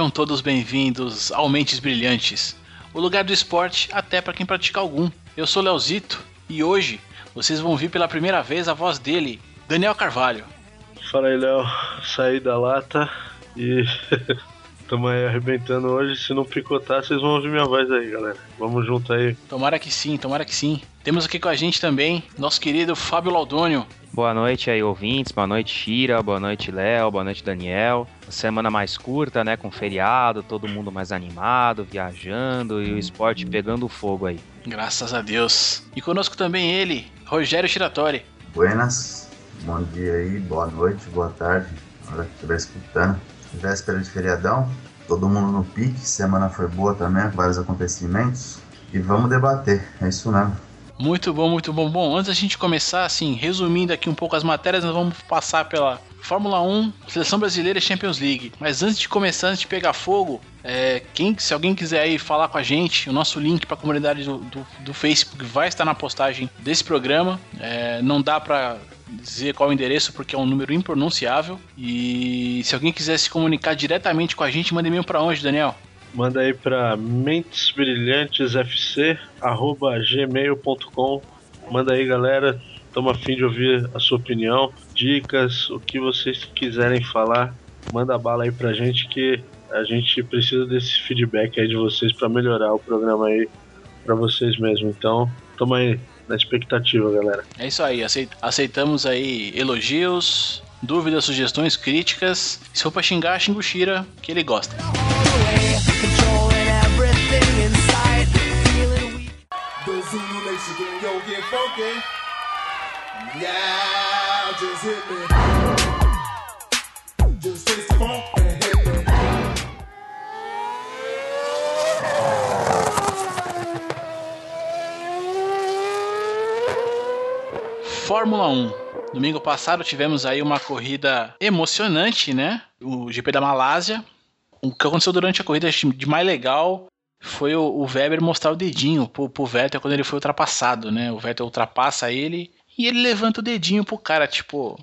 Sejam todos bem-vindos ao Mentes Brilhantes, o lugar do esporte até para quem pratica algum. Eu sou Leozito e hoje vocês vão ouvir pela primeira vez a voz dele, Daniel Carvalho. Fala aí, Léo. Saí da lata e Tamo aí arrebentando hoje. Se não picotar, vocês vão ouvir minha voz aí, galera. Vamos junto aí. Tomara que sim, tomara que sim. Temos aqui com a gente também nosso querido Fábio Laudônio. Boa noite aí, ouvintes. Boa noite, Shira. Boa noite, Léo. Boa noite, Daniel. Semana mais curta, né? Com feriado, todo mundo mais animado, viajando e o esporte pegando fogo aí. Graças a Deus. E conosco também ele, Rogério Shiratori. Buenas. Bom dia aí, boa noite, boa tarde. Hora que estiver escutando véspera de feriadão, todo mundo no pique, semana foi boa também, vários acontecimentos. E vamos debater, é isso mesmo. Muito bom, muito bom. Bom, antes da gente começar, assim, resumindo aqui um pouco as matérias, nós vamos passar pela Fórmula 1, Seleção Brasileira e Champions League. Mas antes de começar, antes de pegar fogo, é, quem, se alguém quiser aí falar com a gente, o nosso link para a comunidade do, do, do, Facebook vai estar na postagem desse programa. É, não dá para dizer qual é o endereço porque é um número impronunciável. E se alguém quiser se comunicar diretamente com a gente, manda e-mail para onde, Daniel? Manda aí para mentesbrilhantesfc@gmail.com. Manda aí, galera. Estamos afim de ouvir a sua opinião, dicas, o que vocês quiserem falar. Manda bala aí pra gente que a gente precisa desse feedback aí de vocês para melhorar o programa aí para vocês mesmo. Então, tamo aí na expectativa, galera. É isso aí, aceitamos aí elogios, dúvidas, sugestões, críticas. Se for pra xingar, xinga o Shira, que ele gosta. Yeah, just hit me. Fórmula 1. Domingo passado tivemos aí uma corrida emocionante, né? O GP da Malásia. O que aconteceu durante a corrida de mais legal foi o, Weber mostrar o dedinho pro, pro Vettel quando ele foi ultrapassado, né? O Vettel ultrapassa ele e ele levanta o dedinho pro cara, tipo,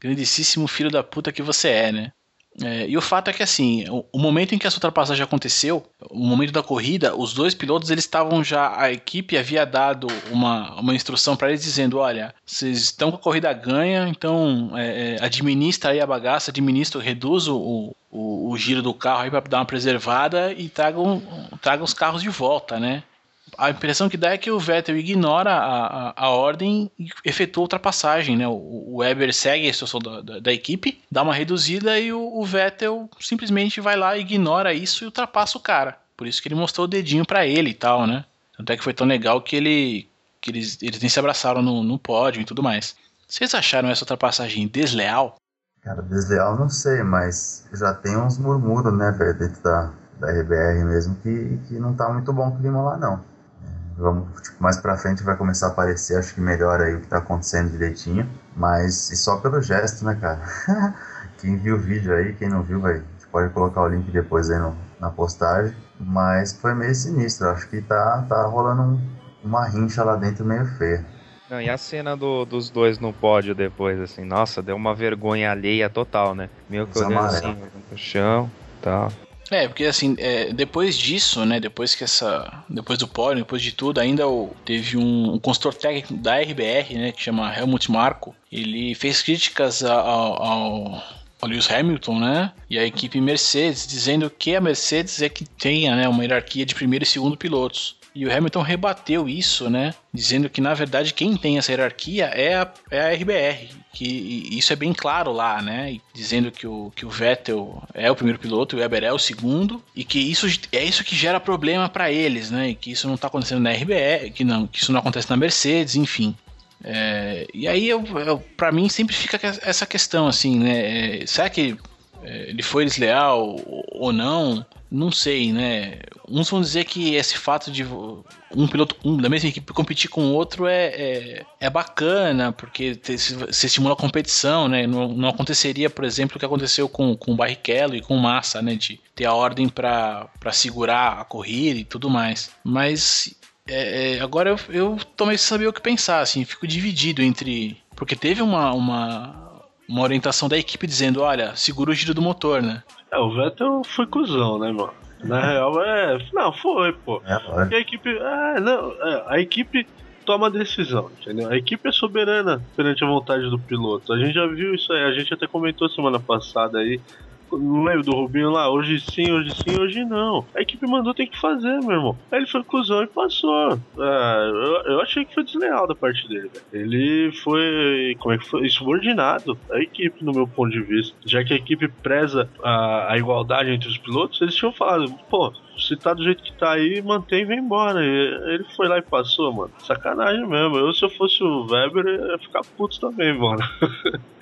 grandíssimo filho da puta que você é, né? É, e o fato é que assim, o, o, momento em que essa ultrapassagem aconteceu, o momento da corrida, os dois pilotos eles estavam já, a equipe havia dado uma, uma instrução para eles dizendo, olha, vocês estão com a corrida ganha, então é, é, administra aí a bagaça, administra, reduz o, o, o giro do carro aí para dar uma preservada e tragam, tragam os carros de volta, né? A impressão que dá é que o Vettel ignora a, a, a ordem e efetua ultrapassagem, né? O, o Weber segue a instrução da, da, da, equipe, dá uma reduzida e o, o, Vettel simplesmente vai lá, ignora isso e ultrapassa o cara. Por isso que ele mostrou o dedinho para ele e tal, né? Tanto é que foi tão legal que ele que eles, eles nem se abraçaram no, no pódio e tudo mais. Vocês acharam essa ultrapassagem desleal? Cara, desleal não sei, mas já tem uns murmúrios, né, velho, dentro da, da RBR mesmo, que, que não tá muito bom o clima lá, não. Vamos, tipo, mais pra frente vai começar a aparecer, acho que melhor aí o que tá acontecendo direitinho. Mas e só pelo gesto, né, cara? quem viu o vídeo aí, quem não viu, vai, a gente pode colocar o link depois aí no, na postagem. Mas foi meio sinistro, acho que tá, tá rolando um, uma rincha lá dentro meio feia. Não, e a cena do, dos dois no pódio depois, assim, nossa, deu uma vergonha alheia total, né? Meio que olhando assim no chão tal. É, porque assim, é, depois disso, né, depois que essa, depois do pódio, depois de tudo, ainda o, teve um, um consultor técnico da RBR, né, que chama Helmut Marko, ele fez críticas ao, ao, ao Lewis Hamilton, né, e a equipe Mercedes, dizendo que a Mercedes é que tenha, né, uma hierarquia de primeiro e segundo pilotos. E o Hamilton rebateu isso, né? Dizendo que na verdade quem tem essa hierarquia é a, é a RBR. Que isso é bem claro lá, né? Dizendo que o, que o Vettel é o primeiro piloto, o Weber é o segundo, e que isso é isso que gera problema para eles, né? E que isso não tá acontecendo na RBR, que não, que isso não acontece na Mercedes, enfim. É, e aí, eu, eu para mim, sempre fica essa questão, assim, né? É, será que é, ele foi desleal ou não? Não sei, né? Uns vão dizer que esse fato de um piloto um, da mesma equipe competir com o outro é, é, é bacana, porque se, estimula a competição, né? Não, não, aconteceria, por exemplo, o que aconteceu com, com o Barrichello e com o Massa, né? De ter a ordem para segurar a corrida e tudo mais. Mas é, é, agora eu, eu tomei sem saber o que pensar, assim, fico dividido entre. Porque teve uma, uma, uma orientação da equipe dizendo: olha, segura o giro do motor, né? É, o Vettel foi cuzão, né, mano? Na real, é. Não, foi, pô. É, Porque a equipe. É, não, é, a equipe toma a decisão, entendeu? A equipe é soberana perante a vontade do piloto. A gente já viu isso aí, a gente até comentou semana passada aí. Não lembro do Rubinho lá, hoje sim, hoje sim, hoje não. A equipe mandou tem que fazer, meu irmão. Aí ele foi cuzão e passou. É, eu, eu achei que foi desleal da parte dele, velho. Ele foi, como é que foi? Subordinado à equipe, no meu ponto de vista. Já que a equipe preza a, a igualdade entre os pilotos, eles tinham falado, pô, se tá do jeito que tá aí, mantém e vem embora. Ele foi lá e passou, mano. Sacanagem mesmo. Eu, se eu fosse o Weber, ia ficar puto também, mano.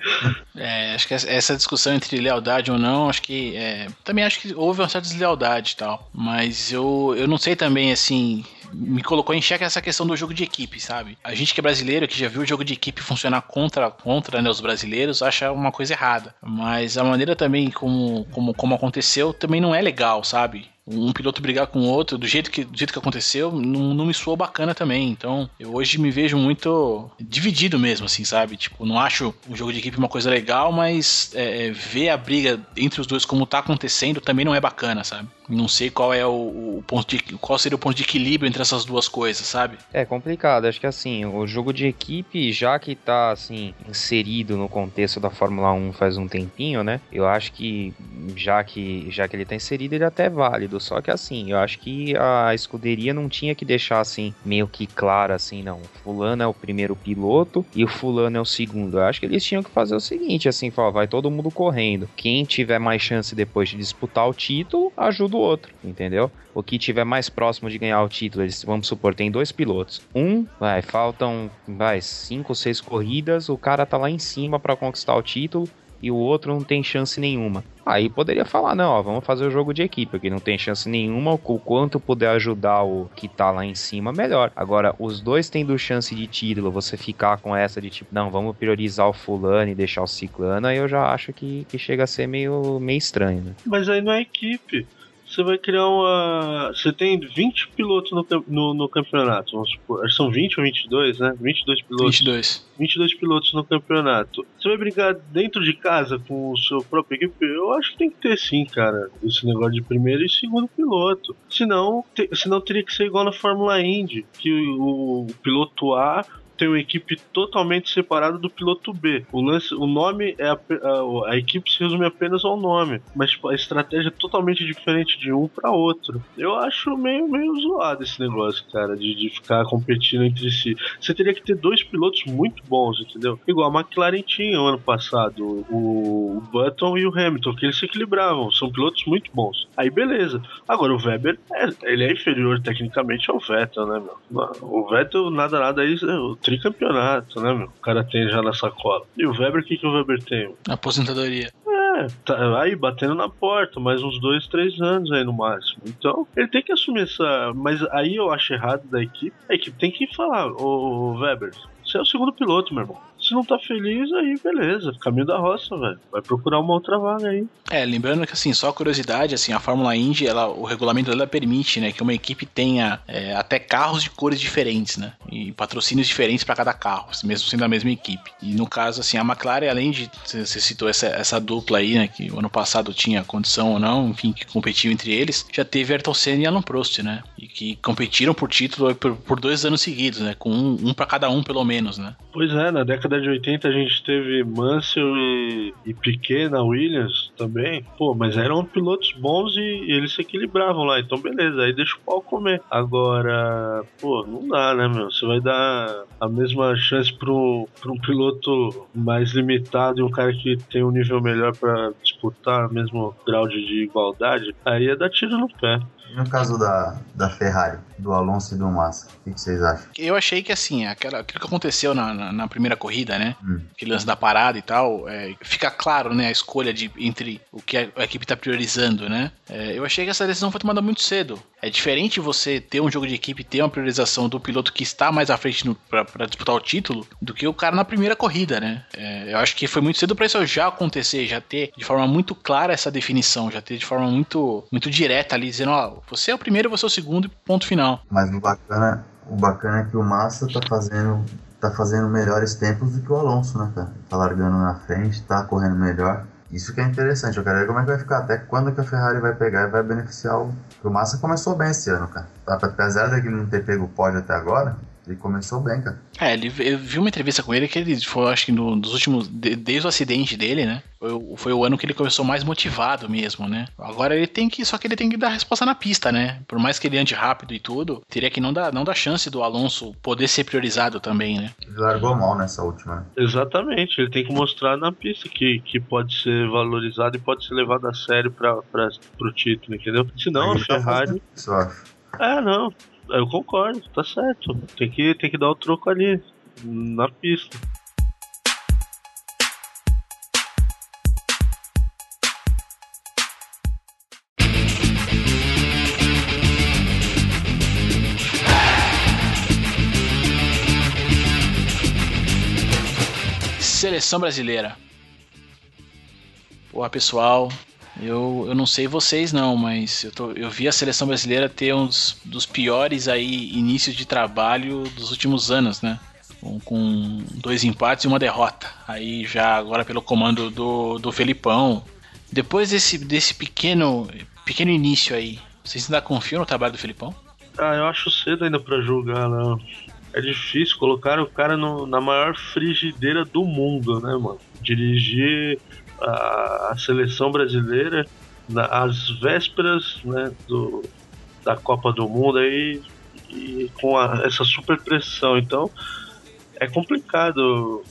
É, acho que essa discussão entre lealdade ou não, acho que. É, também acho que houve uma certa deslealdade e tal. Mas eu, eu não sei também, assim. Me colocou em xeque essa questão do jogo de equipe, sabe? A gente que é brasileiro, que já viu o jogo de equipe funcionar contra, contra né, os brasileiros, acha uma coisa errada. Mas a maneira também como, como, como aconteceu também não é legal, sabe? Um piloto brigar com o outro do jeito que, do jeito que aconteceu não, não me soou bacana também. Então, eu hoje me vejo muito dividido mesmo, assim, sabe? Tipo, não acho um jogo de equipe uma coisa legal, mas é, é ver a briga entre os dois como tá acontecendo também não é bacana, sabe? Não sei qual é o, o, ponto de qual seria o ponto de equilíbrio entre essas duas coisas, sabe? É complicado, acho que assim, o jogo de equipe, já que tá assim, inserido no contexto da Fórmula 1 faz um tempinho, né? Eu acho que já que já que ele tá inserido, ele é até válido. Só que assim, eu acho que a escuderia não tinha que deixar assim, meio que claro assim, não. Fulano é o primeiro piloto e o fulano é o segundo. Eu acho que eles tinham que fazer o seguinte, assim, falar, vai todo mundo correndo. Quem tiver mais chance depois de disputar o título, ajuda o outro, entendeu? O que tiver mais próximo de ganhar o título, eles, vamos supor, tem dois pilotos. Um, vai, faltam, vai, cinco ou seis corridas, o cara tá lá em cima para conquistar o título e o outro não tem chance nenhuma. Aí poderia falar, não, ó, vamos fazer o jogo de equipe, que não tem chance nenhuma, o quanto puder ajudar o que tá lá em cima, melhor. Agora, os dois tendo chance de título, você ficar com essa de tipo, não, vamos priorizar o fulano e deixar o ciclano, aí eu já acho que, que chega a ser meio, meio estranho, né? Mas aí não é equipe você vai criar uma. Você tem 20 pilotos no, no, no, campeonato, vamos supor. São 20 ou 22, né? 22 pilotos. 22. 22 pilotos no campeonato. Você vai brigar dentro de casa com o seu próprio equipe? Eu acho que tem que ter sim, cara. Esse negócio de primeiro e segundo piloto. Senão, te, senão teria que ser igual na Fórmula Indy, que o, o piloto A tem uma equipe totalmente separada do piloto B. O lance, o nome é a, a, a equipe se resume apenas ao nome, mas tipo, a estratégia é totalmente diferente de um para outro. Eu acho meio meio zoado esse negócio, cara, de, de ficar competindo entre si. Você teria que ter dois pilotos muito bons, entendeu? Igual a McLaren tinha ano passado, o, o Button e o Hamilton, que eles se equilibravam, são pilotos muito bons. Aí beleza. Agora o Weber, é, ele é inferior tecnicamente ao Vettel, né, meu? O Vettel nada nada aí, o tricampeonato, né, meu? O cara tem já na sacola. E o Weber, o que, que o Weber tem? Aposentadoria. É, tá aí batendo na porta, mais uns dois, três anos aí no máximo. Então, ele tem que assumir essa. Mas aí eu acho errado da equipe. A equipe tem que falar, ô Weber, você é o segundo piloto, meu irmão. Se não tá feliz, aí beleza. Caminho da roça, velho. Vai procurar uma outra vaga aí. É, lembrando que assim, só curiosidade, assim, a Fórmula Indy, ela, o regulamento dela permite, né, que uma equipe tenha é, até carros de cores diferentes, né? E patrocínios diferentes para cada carro, mesmo sendo a mesma equipe. E no caso, assim, a McLaren, além de você citou essa, essa dupla aí, né, que o ano passado tinha condição ou não, enfim, que competiu entre eles, já teve Ayrton Senna e Alan Prost, né? E que competiram por título por, por dois anos seguidos, né? Com um, um para cada um, pelo menos, né? Pois é, na década de 80 a gente teve Mansell e, e Piquet na Williams também. Pô, mas eram pilotos bons e, e, eles se equilibravam lá. Então, beleza, aí deixa o pau comer. Agora, pô, não dá, né, meu? Você vai dar a mesma chance pro um piloto mais limitado e um cara que tem um nível melhor para disputar mesmo grau de, de igualdade. Aí é dar tiro no pé. E no caso da, da Ferrari, do Alonso e do Massa, o que, vocês acham? Eu achei que assim, aquela, aquilo que aconteceu na, na, na primeira corrida, né? Hum. Aquele lance da parada e tal, é, fica claro, né? A escolha de, entre o que a, a equipe tá priorizando, né? É, eu achei que essa decisão foi tomada muito cedo. É diferente você ter um jogo de equipe, ter uma priorização do piloto que está mais à frente para disputar o título, do que o cara na primeira corrida, né? É, eu acho que foi muito cedo para isso já acontecer, já ter de forma muito clara essa definição, já ter de forma muito, muito direta ali, dizendo, ó, você é o primeiro, você é o segundo, ponto final. Mas o bacana, o bacana é que o Massa tá fazendo tá fazendo melhores tempos do que o Alonso, né, cara? Tá largando na frente, tá correndo melhor. Isso que é interessante, eu quero ver como é que vai ficar, até quando que a Ferrari vai pegar e vai beneficiar o. O Massa começou bem esse ano, cara. Apesar de ele não ter pego o pódio até agora, ele começou bem, cara. É, ele, eu vi uma entrevista com ele que ele foi, acho que no, nos últimos. De, desde o acidente dele, né? Foi, foi, o ano que ele começou mais motivado mesmo, né? Agora ele tem que. Só que ele tem que dar resposta na pista, né? Por mais que ele ande rápido e tudo, teria que não dar, não dar chance do Alonso poder ser priorizado também, né? Ele largou mal nessa última. Exatamente, ele tem que mostrar na pista que, que pode ser valorizado e pode ser levado a sério para pro título, entendeu? Senão Aí a tá Ferrari. Tá é, não, eu concordo, tá certo. Tem que, tem que dar o troco ali, na pista. Seleção brasileira. Boa, pessoal. Eu, eu não sei vocês não, mas eu, tô, eu vi a seleção brasileira ter um dos, dos piores aí inícios de trabalho dos últimos anos, né? Com, com, dois empates e uma derrota. Aí já agora pelo comando do, do Felipão. Depois desse, desse pequeno, pequeno início aí, vocês ainda confiam no trabalho do Felipão? Ah, eu acho cedo ainda para julgar, não. É difícil colocar o cara no, na maior frigideira do mundo, né, mano? Dirigir a, seleção brasileira às vésperas né, do, da Copa do Mundo aí e com a, essa super pressão. Então é complicado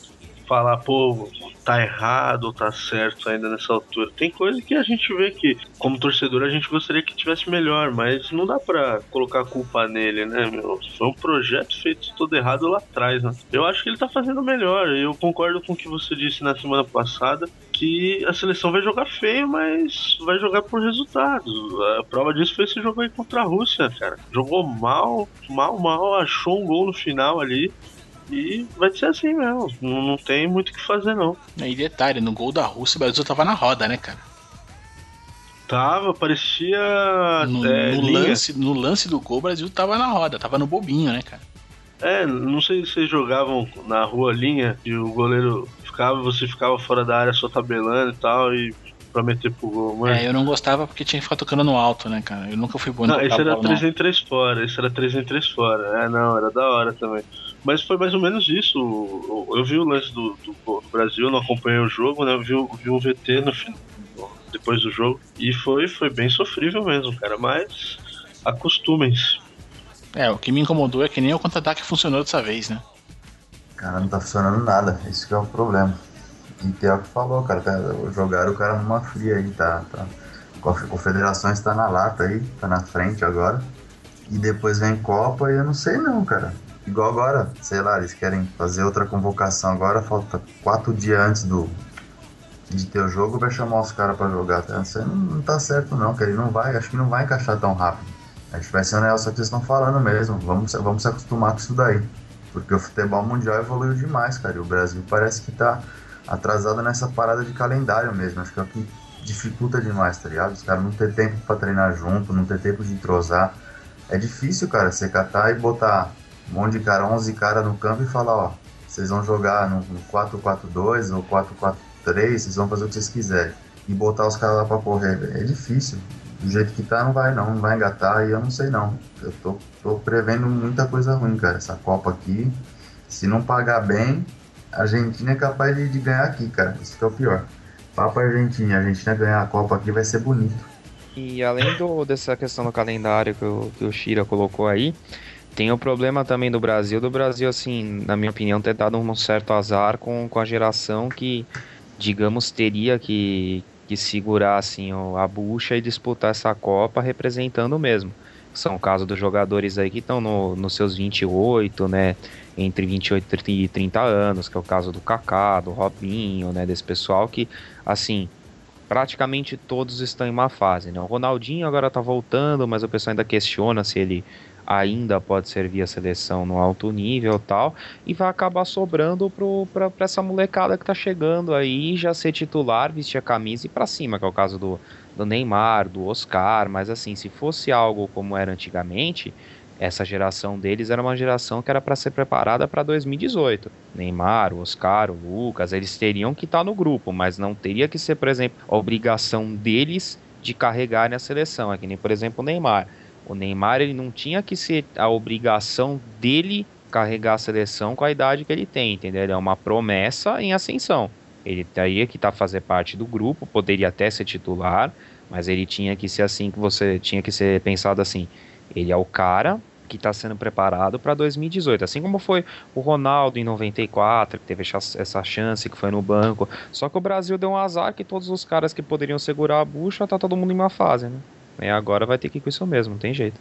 falar, pô, tá errado ou tá certo ainda nessa altura. Tem coisa que a gente vê que, como torcedor, a gente gostaria que tivesse melhor, mas não dá pra colocar a culpa nele, né, meu? Foi um projeto feito todo errado lá atrás, né? Eu acho que ele tá fazendo melhor. Eu concordo com o que você disse na semana passada, que a seleção vai jogar feio, mas vai jogar por resultados. A prova disso foi esse jogo aí contra a Rússia, cara. Jogou mal, mal, mal, achou um gol no final ali. E vai ser assim mesmo. Não, não tem muito o que fazer, não. E detalhe, no gol da Rússia, o Brasil tava na roda, né, cara? Tava, parecia. No, é, no lance, no lance do gol, o Brasil tava na roda, tava no bobinho, né, cara? É, não sei se vocês jogavam na rua linha e o goleiro ficava, você ficava fora da área só tabelando e tal, e pra meter pro gol, mano. É, eu não gostava porque tinha que ficar tocando no alto, né, cara? Eu nunca fui bom Não, esse era 3 em 3 fora, esse era 3 em 3 fora. É, não, era da hora também. Mas foi mais ou menos isso. Eu vi o lance do, do, do Brasil, não acompanhei o jogo, né? Eu vi, vi um VT no final, depois do jogo. E foi, foi bem sofrível mesmo, cara. Mas acostumem-se. É, o que me incomodou é que nem o contra-ataque funcionou dessa vez, né? Cara, não tá funcionando nada. Isso que é o problema. E tem o que falou, cara. Tá, jogaram o cara numa fria aí, tá? tá. A confederação está na lata aí, tá na frente agora. E depois vem Copa e eu não sei não, cara. Igual agora, sei lá, eles querem fazer outra convocação agora, falta quatro dias antes do de ter o jogo, vai chamar os caras para jogar. Tá? Isso não, não tá certo não, que ele não vai, acho que não vai encaixar tão rápido. Acho que vai ser o Nelson que vocês estão falando mesmo. Vamos, vamos se acostumar com isso daí. Porque o futebol mundial evoluiu demais, cara. E o Brasil parece que tá atrasado nessa parada de calendário mesmo. Acho que é o que dificulta demais, tá ligado? Os caras não ter tempo para treinar junto, não ter tempo de entrosar. É difícil, cara, você catar e botar um monte de cara, 11 caras no campo e falar, ó, vocês vão jogar no 4-4-2 ou 4-4-3, vocês vão fazer o que vocês quiserem. E botar os caras lá pra correr, é difícil. Do jeito que tá, não vai não, não vai engatar e eu não sei não. Eu tô, tô prevendo muita coisa ruim, cara, essa Copa aqui. Se não pagar bem, a Argentina é capaz de, de ganhar aqui, cara. Isso que é o pior. Papo Argentina, a Argentina ganhar a Copa aqui vai ser bonito. E além do, dessa questão do calendário que o, que o Shira colocou aí, tem o problema também do Brasil, do Brasil, assim, na minha opinião, ter dado um certo azar com, com a geração que, digamos, teria que, que segurar, assim, a bucha e disputar essa Copa representando mesmo. São o caso dos jogadores aí que estão no, nos seus 28, né, entre 28 e 30 anos, que é o caso do Kaká, do Robinho, né, desse pessoal que, assim, praticamente todos estão em má fase, né? O Ronaldinho agora tá voltando, mas o pessoal ainda questiona se ele ainda pode servir a seleção no alto nível tal, e vai acabar sobrando para essa molecada que tá chegando aí já ser titular, vestir a camisa e para cima, que é o caso do, do Neymar, do Oscar, mas assim, se fosse algo como era antigamente, essa geração deles era uma geração que era para ser preparada para 2018. Neymar, o Oscar, o Lucas, eles teriam que estar tá no grupo, mas não teria que ser, por exemplo, a obrigação deles de carregarem a seleção. É que nem, por exemplo, o Neymar. O Neymar ele não tinha que ser a obrigação dele carregar a seleção com a idade que ele tem, entendeu? Ele é uma promessa em ascensão. Ele teria que estar tá fazer parte do grupo, poderia até ser titular, mas ele tinha que ser assim que você tinha que ser pensado assim. Ele é o cara que está sendo preparado para 2018, assim como foi o Ronaldo em 94, que teve essa chance que foi no banco. Só que o Brasil deu um azar que todos os caras que poderiam segurar a bucha tá todo mundo em uma fase, né? Agora vai ter que ir com isso mesmo, não tem jeito.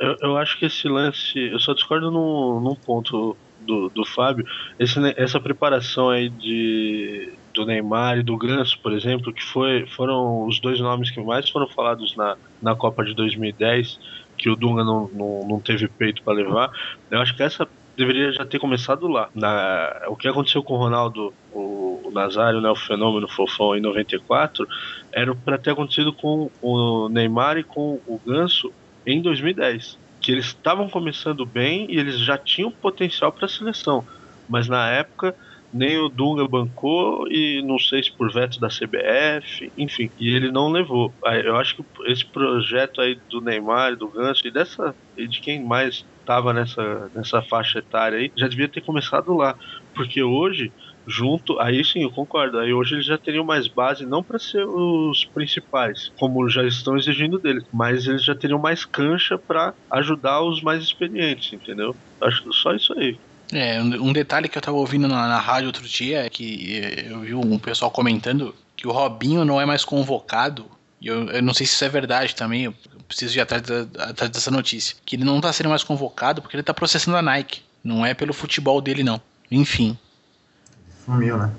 Eu, eu, acho que esse lance, eu só discordo num, num ponto do, do Fábio, esse, essa preparação aí de, do Neymar e do Ganso, por exemplo, que foi, foram os dois nomes que mais foram falados na, na Copa de 2010, que o Dunga não, não, não teve peito para levar, eu acho que essa deveria já ter começado lá. Na, o que aconteceu com o Ronaldo, o, o Nazário, né, o fenômeno fofão em 94, era para ter acontecido com o Neymar e com o Ganso em 2010 que eles estavam começando bem e eles já tinham potencial para a seleção, mas na época nem o Dunga bancou e não sei se por veto da CBF, enfim, e ele não levou. Eu acho que esse projeto aí do Neymar, do Ganso e dessa e de quem mais estava nessa, nessa faixa etária aí, já devia ter começado lá, porque hoje junto, aí sim, eu concordo. Aí hoje eles já teriam mais base, não para ser os principais, como já estão exigindo deles, mas eles já teriam mais cancha para ajudar os mais experientes, entendeu? Acho só isso aí. É, um detalhe que eu tava ouvindo na, na rádio outro dia é que eu vi um pessoal comentando que o Robinho não é mais convocado. E eu, eu não sei se isso é verdade também, preciso ir atrás, da, atrás dessa notícia. Que ele não tá sendo mais convocado porque ele tá processando a Nike. Não é pelo futebol dele, não. Enfim, sumiu, né?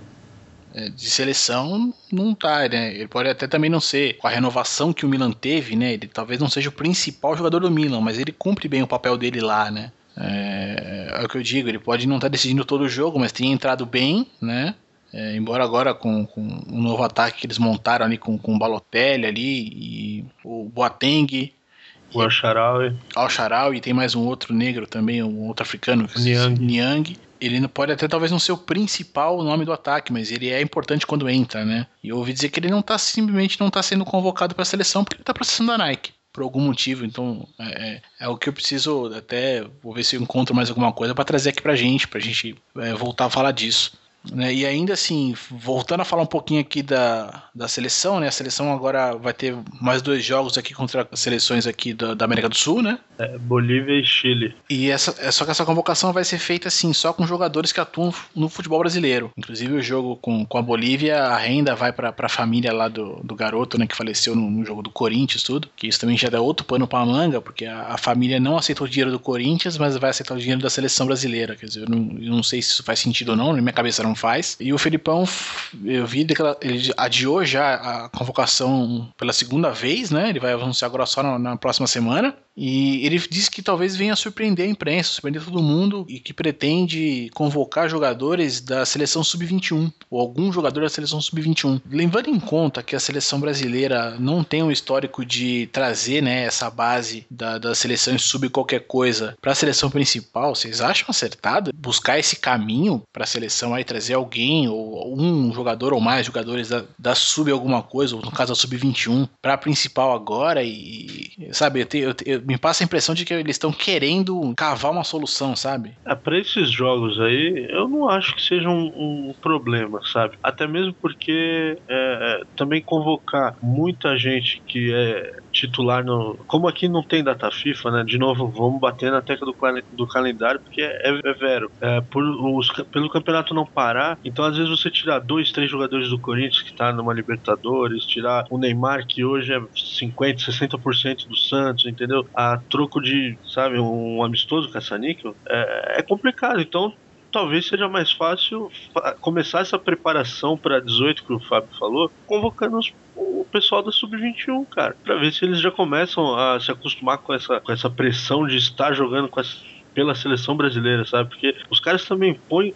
É, de seleção não tá, né? Ele pode até também não ser com a renovação que o Milan teve, né? Ele talvez não seja o principal jogador do Milan, mas ele cumpre bem o papel dele lá, né? É, é o que eu digo, ele pode não estar tá decidindo todo o jogo, mas tem entrado bem, né? É, embora agora com, com um novo ataque que eles montaram ali com, com o Balotelli ali e o Boateng. O Al-Sharawi. Al-Sharawi e tem mais um outro negro também, um outro africano. Niang. Niang ele pode até talvez não ser o principal nome do ataque, mas ele é importante quando entra, né? E eu ouvi dizer que ele não tá simplesmente não tá sendo convocado para a seleção porque ele tá processando a Nike. Por algum motivo, então é, é, é, o que eu preciso até. Vou ver se eu encontro mais alguma coisa para trazer aqui pra gente, pra gente é, voltar a falar disso. Né? E ainda assim, voltando a falar um pouquinho aqui da, da seleção, né? A seleção agora vai ter mais dois jogos aqui contra as seleções aqui da, da América do Sul, né? É, Bolívia e Chile. E essa, é só que essa convocação vai ser feita assim, só com jogadores que atuam no futebol brasileiro. Inclusive o jogo com, com a Bolívia, a renda vai para a família lá do, do garoto, né? Que faleceu no, no, jogo do Corinthians, tudo. Que isso também já dá outro pano pra manga, porque a, a, família não aceitou o dinheiro do Corinthians, mas vai aceitar o dinheiro da seleção brasileira. Quer dizer, eu não, eu não sei se isso faz sentido ou não, na minha cabeça não faz. E o Felipão, eu vi que ele adiou já a convocação pela segunda vez, né? Ele vai anunciar agora só na, na próxima semana. E ele disse que talvez venha surpreender a imprensa, surpreender todo mundo e que pretende convocar jogadores da seleção sub-21 ou algum jogador da seleção sub-21. Levando em conta que a seleção brasileira não tem um histórico de trazer né, essa base da, seleções sub qualquer coisa para a seleção principal, vocês acham acertado buscar esse caminho para a seleção aí trazer alguém ou um jogador ou mais jogadores da, da sub alguma coisa, ou no caso da sub-21, para a principal agora e sabe, eu, te, eu, eu me passa a impressão de que eles estão querendo cavar uma solução, sabe? É, para esses jogos aí, eu não acho que seja um, um problema, sabe? Até mesmo porque é, é também convocar muita gente que é titular no. Como aqui não tem data FIFA, né? De novo, vamos bater na tecla do, do calendário, porque é, é vero. É, por os, pelo campeonato não parar, então às vezes você tirar dois, três jogadores do Corinthians que tá numa Libertadores, tirar o Neymar, que hoje é 50, 60% do Santos, entendeu? A troco de, sabe, um amistoso caça-níquel, é, é complicado. Então talvez seja mais fácil começar essa preparação para 18 que o Fábio falou, convocando os, o pessoal da sub-21, cara, para ver se eles já começam a se acostumar com essa, com essa pressão de estar jogando com essa, pela seleção brasileira, sabe? Porque os caras também põem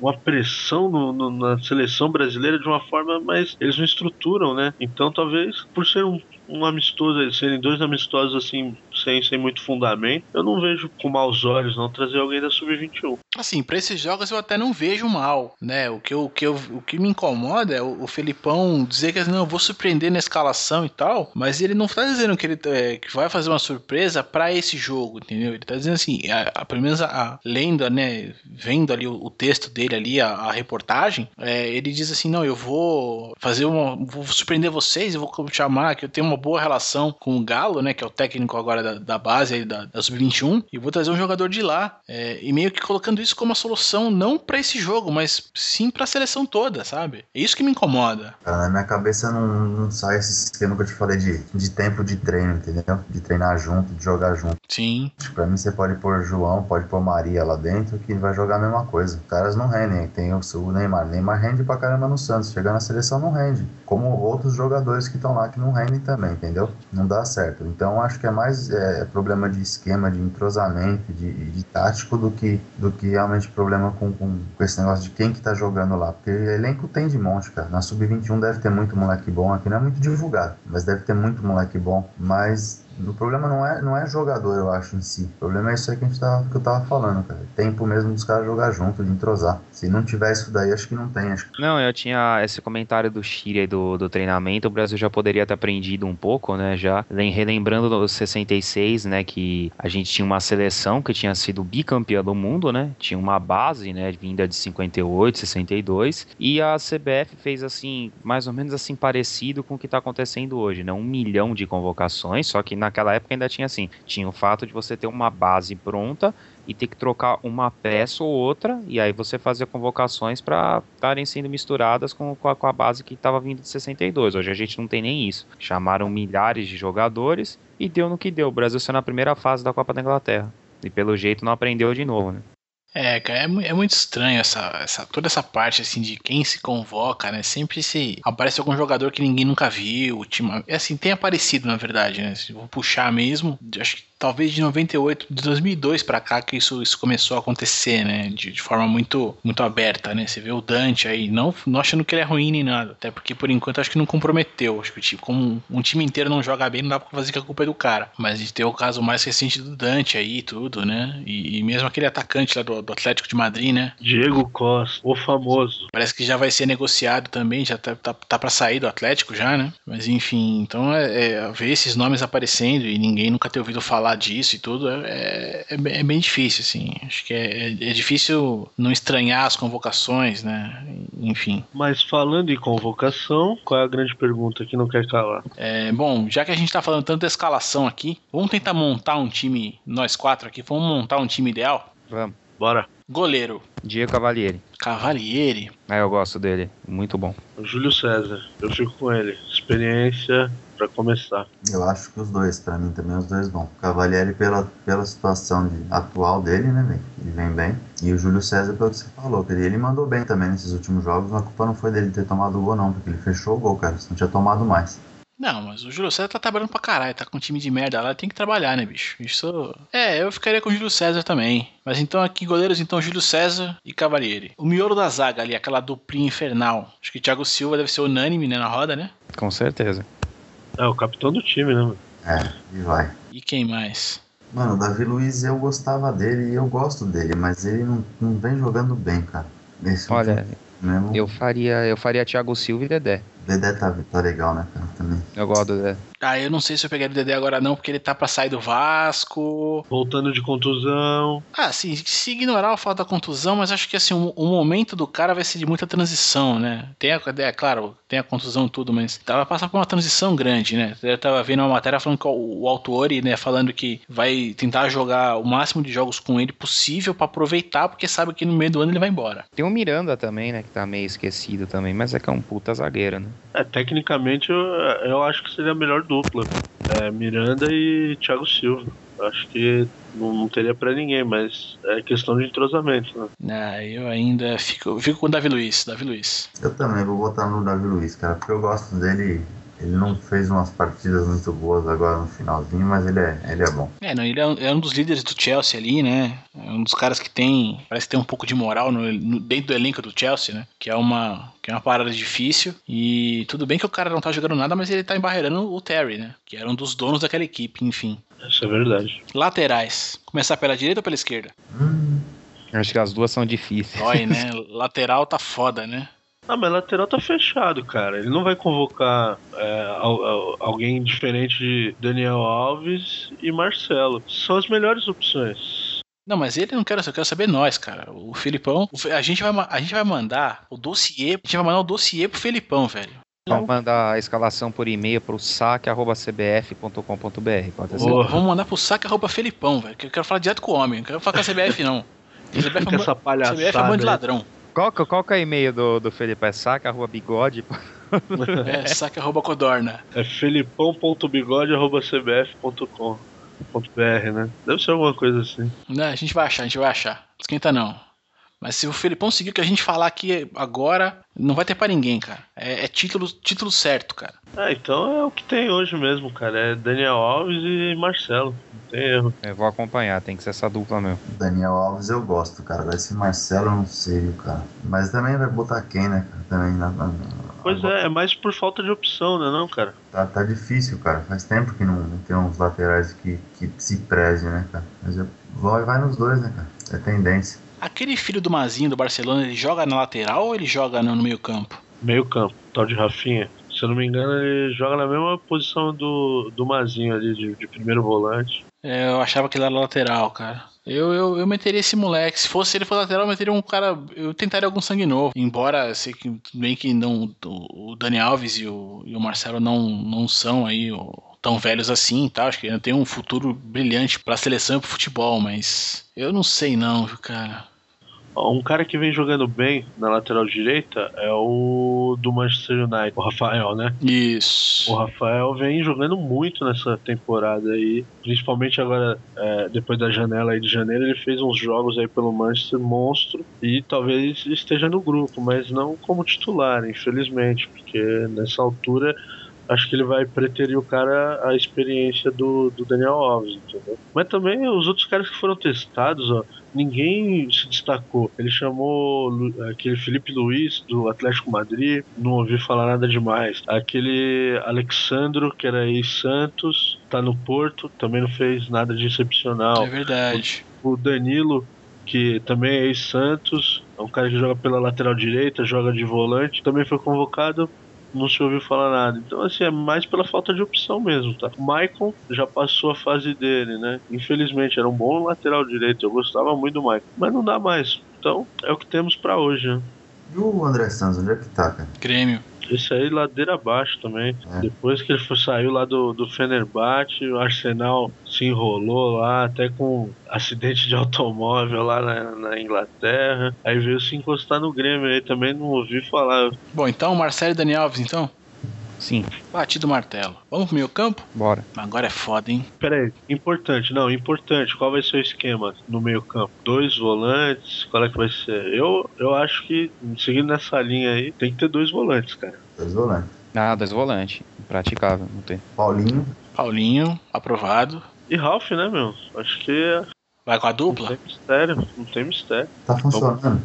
uma pressão no, no, na seleção brasileira de uma forma, mas eles não estruturam, né? Então talvez por ser um, um amistoso, serem dois amistosos assim sem, sem muito fundamento, eu não vejo com maus olhos não trazer alguém da Sub-21. Assim, pra esses jogos eu até não vejo mal, né? O que, eu, o que, eu, o que me incomoda é o, o Felipão dizer que não, eu vou surpreender na escalação e tal, mas ele não tá dizendo que ele é, que vai fazer uma surpresa para esse jogo, entendeu? Ele tá dizendo assim, a, a, pelo menos a, a, lenda, né, vendo ali o, o texto dele ali, a, a reportagem, é, ele diz assim, não, eu vou fazer uma, vou surpreender vocês, eu vou chamar que eu tenho uma boa relação com o Galo, né, que é o técnico agora da, da base aí, da, da Sub-21, e vou trazer um jogador de lá, é, e meio que colocando isso como uma solução não para esse jogo, mas sim para a seleção toda, sabe? É isso que me incomoda. na minha cabeça não, não sai esse esquema que eu te falei de, de tempo de treino, entendeu? De treinar junto, de jogar junto. Sim. Pra mim, você pode pôr João, pode pôr Maria lá dentro, que vai jogar a mesma coisa. Os caras não rendem. Tem o, o Neymar. Neymar rende pra caramba no Santos. Chegar na seleção não rende. Como outros jogadores que estão lá que não rendem também, entendeu? Não dá certo. Então, acho que é mais é, problema de esquema, de entrosamento, de, de tático do que, do que realmente problema com, com, com, esse negócio de quem que tá jogando lá. Porque elenco tem de monte, cara. Na Sub-21 deve ter muito moleque bom. Aqui não é muito divulgado, mas deve ter muito moleque bom. Mas o problema não é, não é jogador, eu acho, em si. O problema é isso aí que, a gente tava, que eu tava falando, cara. Tempo mesmo dos caras jogar junto, de entrosar. Se não tiver isso daí, acho que não tem. Acho. Não, eu tinha esse comentário do Shiri do, do treinamento. O Brasil já poderia ter aprendido um pouco, né? Já relembrando dos 66, né? Que a gente tinha uma seleção que tinha sido bicampeã do mundo, né? Tinha uma base, né? Vinda de 58, 62. E a CBF fez assim, mais ou menos assim, parecido com o que tá acontecendo hoje, né? Um milhão de convocações, só que naquela época ainda tinha assim, tinha o fato de você ter uma base pronta e ter que trocar uma peça ou outra, e aí você fazia convocações para estarem sendo misturadas com, com, a, com a base que estava vindo de 62. Hoje a gente não tem nem isso. Chamaram milhares de jogadores e deu no que deu. O Brasil saiu na primeira fase da Copa da Inglaterra. E pelo jeito não aprendeu de novo, né? É, cara, é, é, muito estranho essa, essa, toda essa parte assim de quem se convoca, né? Sempre se aparece algum jogador que ninguém nunca viu. Time, é assim, tem aparecido na verdade, né? Se vou puxar mesmo, acho que talvez de 98, de 2002 para cá que isso, isso começou a acontecer, né? De, de, forma muito muito aberta, né? Você vê o Dante aí, não, não achando que ele é ruim nem nada, até porque por enquanto acho que não comprometeu. Acho que tipo, como um time inteiro não joga bem, não dá pra fazer que a culpa é do cara. Mas de ter o caso mais recente do Dante aí tudo, né? E, e mesmo aquele atacante lá do, do, Atlético de Madrid, né? Diego Costa, o famoso. Parece que já vai ser negociado também, já tá, tá, tá pra sair do Atlético já, né? Mas enfim, então é, é ver esses nomes aparecendo e ninguém nunca ter ouvido falar falar disso e tudo é, é, é bem difícil, assim. Acho que é, é difícil não estranhar as convocações, né? Enfim. Mas falando em convocação, qual é a grande pergunta que não quer calar? É, bom, já que a gente tá falando tanto da escalação aqui, vamos tentar montar um time, nós quatro aqui, vamos montar um time ideal? Vamos. Bora. Goleiro. Diego Cavalieri. Cavalieri. É, eu gosto dele. Muito bom. Júlio César. Eu fico com ele. Experiência, para começar. Eu acho que os dois, para mim também os dois vão. Cavalieri pela, pela situação de, atual dele, né, ele vem bem. E o Júlio César pelo que você falou, que ele, ele mandou bem também nesses últimos jogos, mas a culpa não foi dele ter tomado o gol não, porque ele fechou o gol, cara, não tinha tomado mais. Não, mas o Júlio César tá trabalhando pra caralho, tá com um time de merda lá, tem que trabalhar, né, bicho? Isso. É, eu ficaria com o Júlio César também. Mas então aqui, goleiros, então, Júlio César e Cavalieri. O miolo da zaga ali, aquela duplinha infernal. Acho que o Thiago Silva deve ser unânime, né, na roda, né? Com certeza. É, o capitão do time, né, mano? É, e vai. E quem mais? Mano, o Davi Luiz eu gostava dele e eu gosto dele, mas ele não, não vem jogando bem, cara. Nesse Olha, mesmo... eu faria eu faria Thiago Silva e Dedé. Dedé tá, tá legal, né, cara, também. Eu gosto do Dedé. Ah, eu não sei se eu pegaria o Dedé agora não, porque ele tá pra sair do Vasco. Voltando de contusão. Ah, sim, se ignorar o fato da contusão, mas acho que assim, o, o momento do cara vai ser de muita transição, né? Tem a, é claro, tem a contusão tudo, mas tava passando por uma transição grande, né? Eu tava vendo uma matéria falando que o, o Autori, né, falando que vai tentar jogar o máximo de jogos com ele possível para aproveitar, porque sabe que no meio do ano ele vai embora. Tem o Miranda também, né, que tá meio esquecido também, mas é que é um puta zagueiro, né? É, tecnicamente eu, eu acho que seria a melhor dupla. É, Miranda e Thiago Silva. Acho que não, não teria para ninguém, mas é questão de entrosamento, né? Ah, eu ainda fico, fico com o Davi Luiz, Davi Luiz. Eu também vou botar no Davi Luiz, cara, porque eu gosto dele ele não fez umas partidas muito boas agora no finalzinho, mas ele é, ele é bom. É, não, ele é um, é um dos líderes do Chelsea ali, né? É um dos caras que tem. Parece que tem um pouco de moral no, no, dentro do elenco do Chelsea, né? Que é uma. Que é uma parada difícil. E tudo bem que o cara não tá jogando nada, mas ele tá embarreirando o Terry, né? Que era um dos donos daquela equipe, enfim. Isso é verdade. Laterais. Começar pela direita ou pela esquerda? Hum, Acho que as duas são difíceis. Dói, né? Lateral tá foda, né? Ah, mas lateral tá fechado, cara. Ele não vai convocar é, al- al- alguém diferente de Daniel Alves e Marcelo. São as melhores opções. Não, mas ele não quer, eu quero saber nós, cara. O Filipão, a gente vai, a gente vai mandar o dossiê, a gente vai mandar o dossiê pro Felipão, velho. Vamos mandar a escalação por e-mail pro saque.cbf.com.br. Pode ser? Boa. Vamos mandar pro saque arroba Felipão, velho. Que eu quero falar direto com o homem. Não quero falar com a CBF, não. A CBF é, um essa palhaçada. CBF é um bando de aí. ladrão. Qual, que- qual que é o e-mail do, do Felipe? É saque.bigode? É, saque arroba Codorna. É felipão.bigode.cbf.com.br, né? Deve ser alguma coisa assim. Não, a gente vai achar, a gente vai achar. Esquenta não. Mas se o Felipão seguir o que a gente falar aqui agora, não vai ter pra ninguém, cara. É, é título, título certo, cara. Ah, então é o que tem hoje mesmo, cara. É Daniel Alves e Marcelo. Não tem erro. Eu vou acompanhar, tem que ser essa dupla mesmo. Daniel Alves eu gosto, cara. Vai ser Marcelo, eu não sei, cara. Mas também vai botar quem, né, cara? Também na, na- na- Pois é, é mais por falta de opção, né, não, cara? Tá, tá difícil, cara. Faz tempo que não, não tem uns laterais que, que se preze, né, cara? Mas eu, vai, vai nos dois, né, cara? É tendência. Aquele filho do Mazinho do Barcelona, ele joga na lateral ou ele joga no, meio campo? Meio campo, tal de Rafinha. Se eu não me engano, ele joga na mesma posição do, do Mazinho ali, de, de primeiro volante. É, eu achava que ele era lateral, cara. Eu, eu, eu meteria esse moleque. Se fosse ele for lateral, eu meteria um cara. Eu tentaria algum sangue novo. Embora sei que bem que não, o Dani Alves e o, e o Marcelo não, não são aí tão velhos assim e tal. Acho que ainda tem um futuro brilhante pra seleção e pro futebol, mas eu não sei não, viu, cara. Um cara que vem jogando bem na lateral direita é o do Manchester United, o Rafael, né? Isso. O Rafael vem jogando muito nessa temporada aí, principalmente agora, é, depois da janela aí de janeiro, ele fez uns jogos aí pelo Manchester monstro e talvez esteja no grupo, mas não como titular, infelizmente, porque nessa altura acho que ele vai preterir o cara a experiência do, do Daniel Alves, entendeu? Mas também os outros caras que foram testados, ó, ninguém se destacou. Ele chamou aquele Felipe Luiz do Atlético Madrid, não ouvi falar nada demais. Aquele Alexandro, que era ex-Santos, tá no Porto, também não fez nada de excepcional. É verdade. O Danilo, que também é ex-Santos, é um cara que joga pela lateral direita, joga de volante, também foi convocado. Não se ouviu falar nada. Então, assim, é mais pela falta de opção mesmo, tá? O Maicon já passou a fase dele, né? Infelizmente, era um bom lateral direito. Eu gostava muito do Maicon. Mas não dá mais. Então, é o que temos pra hoje, né? E o André Santos, onde é que tá, cara? Grêmio. Esse aí, ladeira abaixo também. É. Depois que ele foi, saiu lá do, do Fenerbahçe, o Arsenal se enrolou lá, até com acidente de automóvel lá na, na Inglaterra. Aí veio se encostar no Grêmio aí também, não ouvi falar. Bom, então Marcelo e Dani Alves, então? Sim, Batido o martelo. Vamos pro meio campo? bora. Agora é foda, hein? Pera aí, importante, não, importante. Qual vai ser o esquema no meio-campo? Dois volantes? Qual é que vai ser? Eu, eu acho que, seguindo nessa linha aí, tem que ter dois volantes, cara. Dois volantes. Ah, dois volantes. Praticável, não tem. Paulinho, Paulinho, aprovado. E Ralph, né, meu? Acho que Vai com a não dupla? tem mistério, não tem mistério. tá funcionando.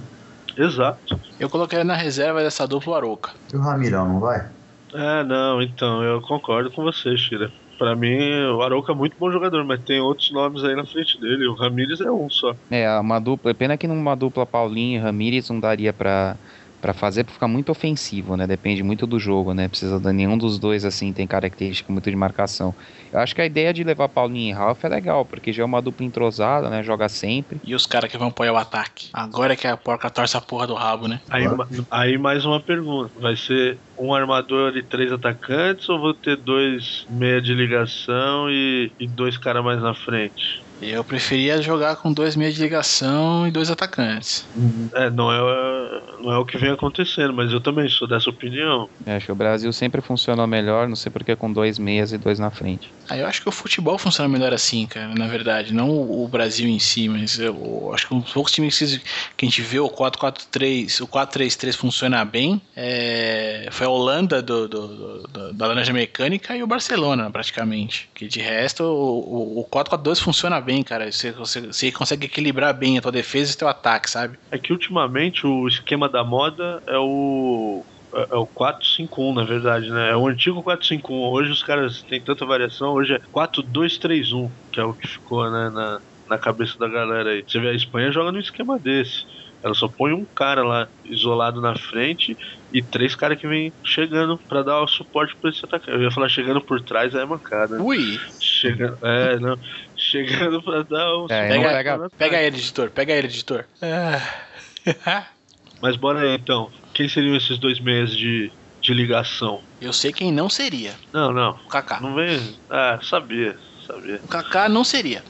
Exato. Eu colocaria na reserva dessa dupla o Arouca. E o Ramirão, não vai? É, não, então, eu concordo com você, Shira. Pra mim, o Arouca é muito bom jogador, mas tem outros nomes aí na frente dele. O Ramires é um só. É, uma dupla. Pena que numa dupla Paulinho e Ramires não daria pra, pra fazer, porque fica muito ofensivo, né? Depende muito do jogo, né? Precisa de nenhum dos dois, assim, tem característica muito de marcação. Eu acho que a ideia de levar Paulinho e Ralf é legal, porque já é uma dupla entrosada, né? Joga sempre. E os caras que vão apoiar o ataque. Agora é que a porca torce a porra do rabo, né? Aí, aí mais uma pergunta: vai ser um armador e três atacantes ou vou ter dois meia de ligação e, e dois caras mais na frente? Eu preferia jogar com dois meias de ligação e dois atacantes. É, não é, não é o que vem acontecendo, mas eu também sou dessa opinião. Eu acho que o Brasil sempre funcionou melhor, não sei porque com dois meias e dois na frente. Aí eu acho que o futebol funciona melhor assim, cara, na verdade. Não o o Brasil em si, mas eu, eu acho que um dos poucos times que que a gente vê o 4-4-3, o 4-3-3 funcionar bem é, foi a Holanda do, do- do- do- da Laranja Mecânica e o Barcelona, praticamente. Que de resto, o, o, o 4-4-2 funciona bem, cara. Você, você, você consegue equilibrar bem a tua defesa e o teu ataque, sabe? É que ultimamente o esquema da moda é o é, é o 4-5-1, na verdade, né? É o antigo 4-5-1. Hoje os caras têm tanta variação, hoje é 4-2-3-1, que é o que ficou né, na, na cabeça da galera aí. Você vê, a Espanha joga num esquema desse. Ela só põe um cara lá isolado na frente e três caras que vêm chegando para dar o suporte para esse atacante. Eu ia falar chegando por trás, aí é mancada. Ui! Chegando, é, não. Chegando pra dar o É, Pega, pega, pega ele, editor. Pega ele, editor. Ah. Mas bora aí então. Quem seriam esses dois meias de, de ligação? Eu sei quem não seria. Não, não. O Kaká. Não vem. Ah, sabia, sabia. O Kaká não seria.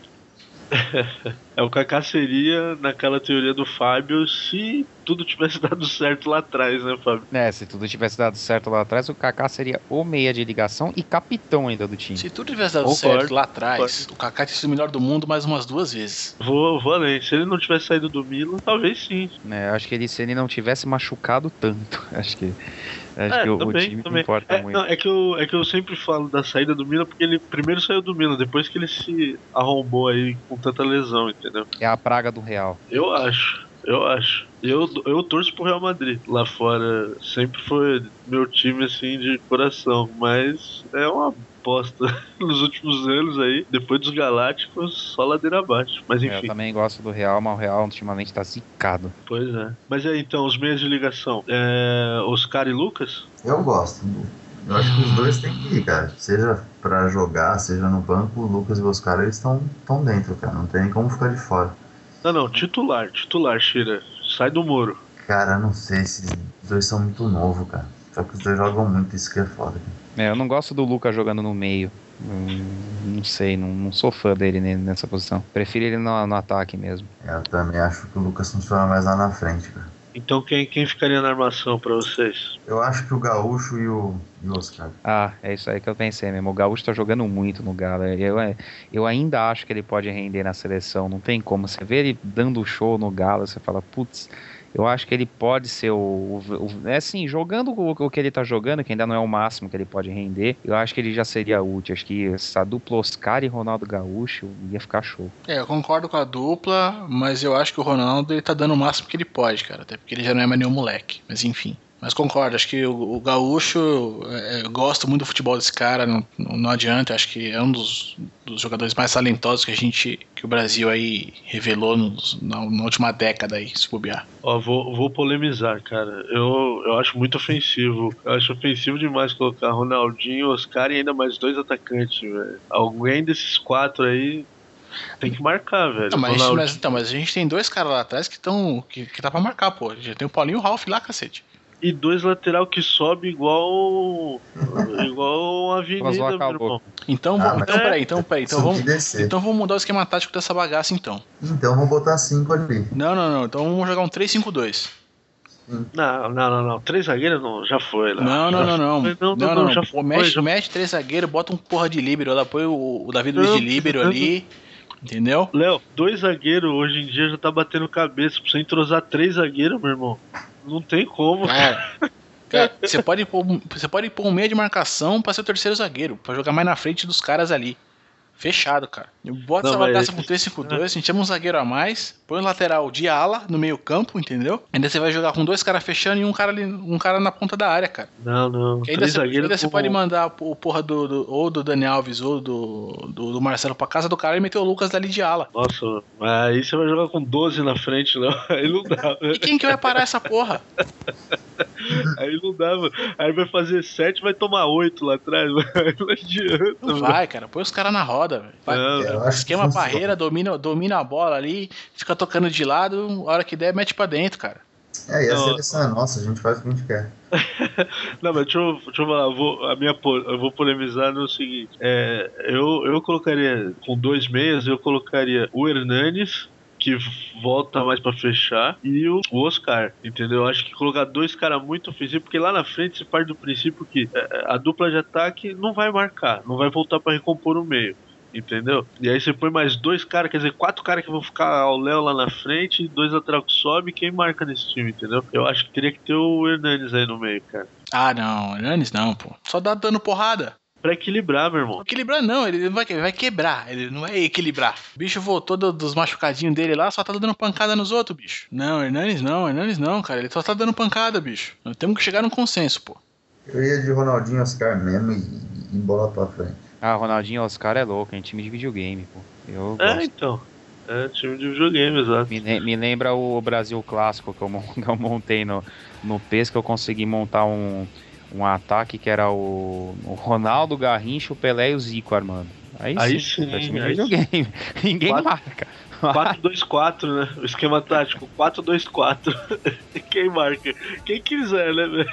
É, o Kaká seria naquela teoria do Fábio se tudo tivesse dado certo lá atrás, né, Fábio? É, se tudo tivesse dado certo lá atrás, o Kaká seria o meia de ligação e capitão ainda do time. Se tudo tivesse dado Concordo, certo lá atrás, o Kaká teria sido o melhor do mundo mais umas duas vezes. Vou, vou além. Se ele não tivesse saído do Milan, talvez sim. É, eu acho que ele, se ele não tivesse machucado tanto, acho que, acho É, que o, o também, time não também. importa É, muito. não, é, que eu, é que eu sempre falo da saída do Milan porque ele primeiro saiu do Milan, depois que ele se arrombou aí com tanta lesão, entendeu? É a praga do Real. Eu acho, eu acho. Eu, eu torço pro Real Madrid. Lá fora sempre foi meu time assim de coração, mas é uma bosta nos últimos anos aí. Depois dos Galácticos, só ladeira abaixo. Mas É, eu enfim, também gosto do Real, mas o Real ultimamente tá zicado. pois é. Mas aí então, os meios de ligação: é, Oscar e Lucas? Eu gosto. Eu acho que os dois têm que ir, cara. Seja pra jogar, seja no banco, o Lucas e o Oscar, eles estão tão dentro, cara. Não tem nem como ficar de fora. Não, não, titular, titular, Shira. Sai do muro. Cara, não sei, esses dois são muito novos, cara. Só que os dois jogam muito, isso que é foda. cara. É, eu não gosto do Lucas jogando no meio. Hum, não sei, não, não sou fã dele ne- nessa posição. Prefiro ele no, no ataque mesmo. É, Eu também acho que o Lucas funciona mais lá na frente, cara. Então quem, quem ficaria na armação pra vocês? Eu acho que o Gaúcho e o, Ah, é isso aí que eu pensei mesmo. O Gaúcho tá jogando muito no Galo. Eu, é, eu ainda acho que ele pode render na seleção. Não tem como. Você vê ele dando show no Galo, você fala, putz, eu acho que ele pode ser o. o- o- é assim, jogando o, o que ele tá jogando, que ainda não é o máximo que ele pode render, eu acho que ele já seria útil. Acho que essa dupla Oscar e Ronaldo Gaúcho ia ficar show. É, eu concordo com a dupla, mas eu acho que o Ronaldo ele tá dando o máximo que ele pode, cara. Até porque ele já não é mais nenhum moleque. Mas enfim. Mas concordo, acho que o, o Gaúcho, é, eu gosto muito do futebol desse cara, não, não, adianta, acho que é um dos, dos jogadores mais talentosos que a gente, que o Brasil aí revelou nos- na, na última década aí, se bobear. Ó, vou, vou polemizar, cara. Eu, eu acho muito ofensivo. Eu acho ofensivo demais colocar Ronaldinho, Oscar e ainda mais dois atacantes, velho. Alguém desses quatro aí tem que marcar, velho. Não, mas, mas, então, mas a gente tem dois caras lá atrás que estão. Que, que tá pra marcar, pô. Já tem o Paulinho e o Ralf lá, cacete. E dois lateral que sobe igual. igual uma avenida, acabou. irmão. Então, Ah, vamos- então peraí, então peraí, então vamos. Então vamos mudar o esquema tático dessa bagaça então. Então vou botar cinco ali. Não, não, não. Então vamos jogar um 3-5-2. Não, não, não, não. Três zagueiros não, já foi lá. Não, não, não, não. foi. Não, não, não. já foi, mexe, já mexe três zagueiros, bota um porra de líbero lá, põe o, o Davi Luiz de Não, líbero não. ali. Entendeu? Léo, dois zagueiros hoje em dia já tá batendo cabeça. Pra você entrosar três zagueiros, meu irmão. Não tem como. Cara, cara, você pode pôr, um- você pode pôr um meia de marcação pra ser o terceiro zagueiro, pra jogar mais na frente dos caras ali. Fechado, cara. Bota Não, essa bagaça com 3-5-2, a gente chama um zagueiro a mais, põe um lateral de ala no meio campo, entendeu? Ainda você vai jogar com dois caras fechando e um cara, ali, um cara na ponta da área, cara. Não, não. Que ainda Três você, ainda você pode mandar o porra do, do- ou do Dani Alves ou do, do, do Marcelo pra casa do cara e meter o Lucas dali de ala. Nossa, mas aí você vai jogar com 12 na frente, Léo. Aí não dá, E velho. quem que vai parar essa porra? Aí não dá, mano. Aí vai fazer 7, vai tomar 8 lá atrás. Aí não adianta, Não vai, cara. Põe os caras na roda, velho. Vai- Não, que Esquema barreira, domina, domina a bola ali, fica tocando de lado, a hora que der, mete pra dentro, cara. É, e a Não. seleção é nossa, a gente faz o que a gente quer. Não, mas deixa eu, deixa eu falar, eu vou, a minha, eu vou polemizar no seguinte: é, eu, eu colocaria, com dois meias, eu colocaria o Hernanes, que volta mais pra fechar, e o, Oscar, entendeu? Eu acho que colocar dois caras muito ofensivos, porque lá na frente você parte do princípio que é, a dupla de ataque não vai marcar, não vai voltar pra recompor o meio. Entendeu? E aí você põe mais dois caras, quer dizer, quatro caras que vão ficar ao Léo lá na frente, dois lateral que sobe, quem marca nesse time, entendeu? Eu acho que teria que ter o Hernanes aí no meio, cara. Ah, não, Hernandes não, pô. Só dá dando porrada. Pra equilibrar, meu irmão. Equilibrar não, ele vai, vai quebrar, ele não vai equilibrar. O bicho voltou do- dos machucadinhos dele lá, só tá dando pancada nos outros, bicho. Não, Hernanes não, Hernanes não, cara, ele só tá dando pancada, bicho. Nós temos que chegar num consenso, pô. Eu ia de Ronaldinho Oscar mesmo e, e bola pra frente. Ah, Ronaldinho Oscar é louco, é time de videogame, pô. Eu É, gosto. então. É time de videogame, exato. Me, me lembra o Brasil clássico que eu, que eu montei no, no PES, que eu consegui montar um, um ataque que era o, o Ronaldo, Garrincha, o Pelé e o Zico armando. Aí, Aí sim, sim, é time de aí sim. Ninguém marca. 4-2-4, né? O esquema tático, 4-2-4. Quem marca? Quem quiser, né?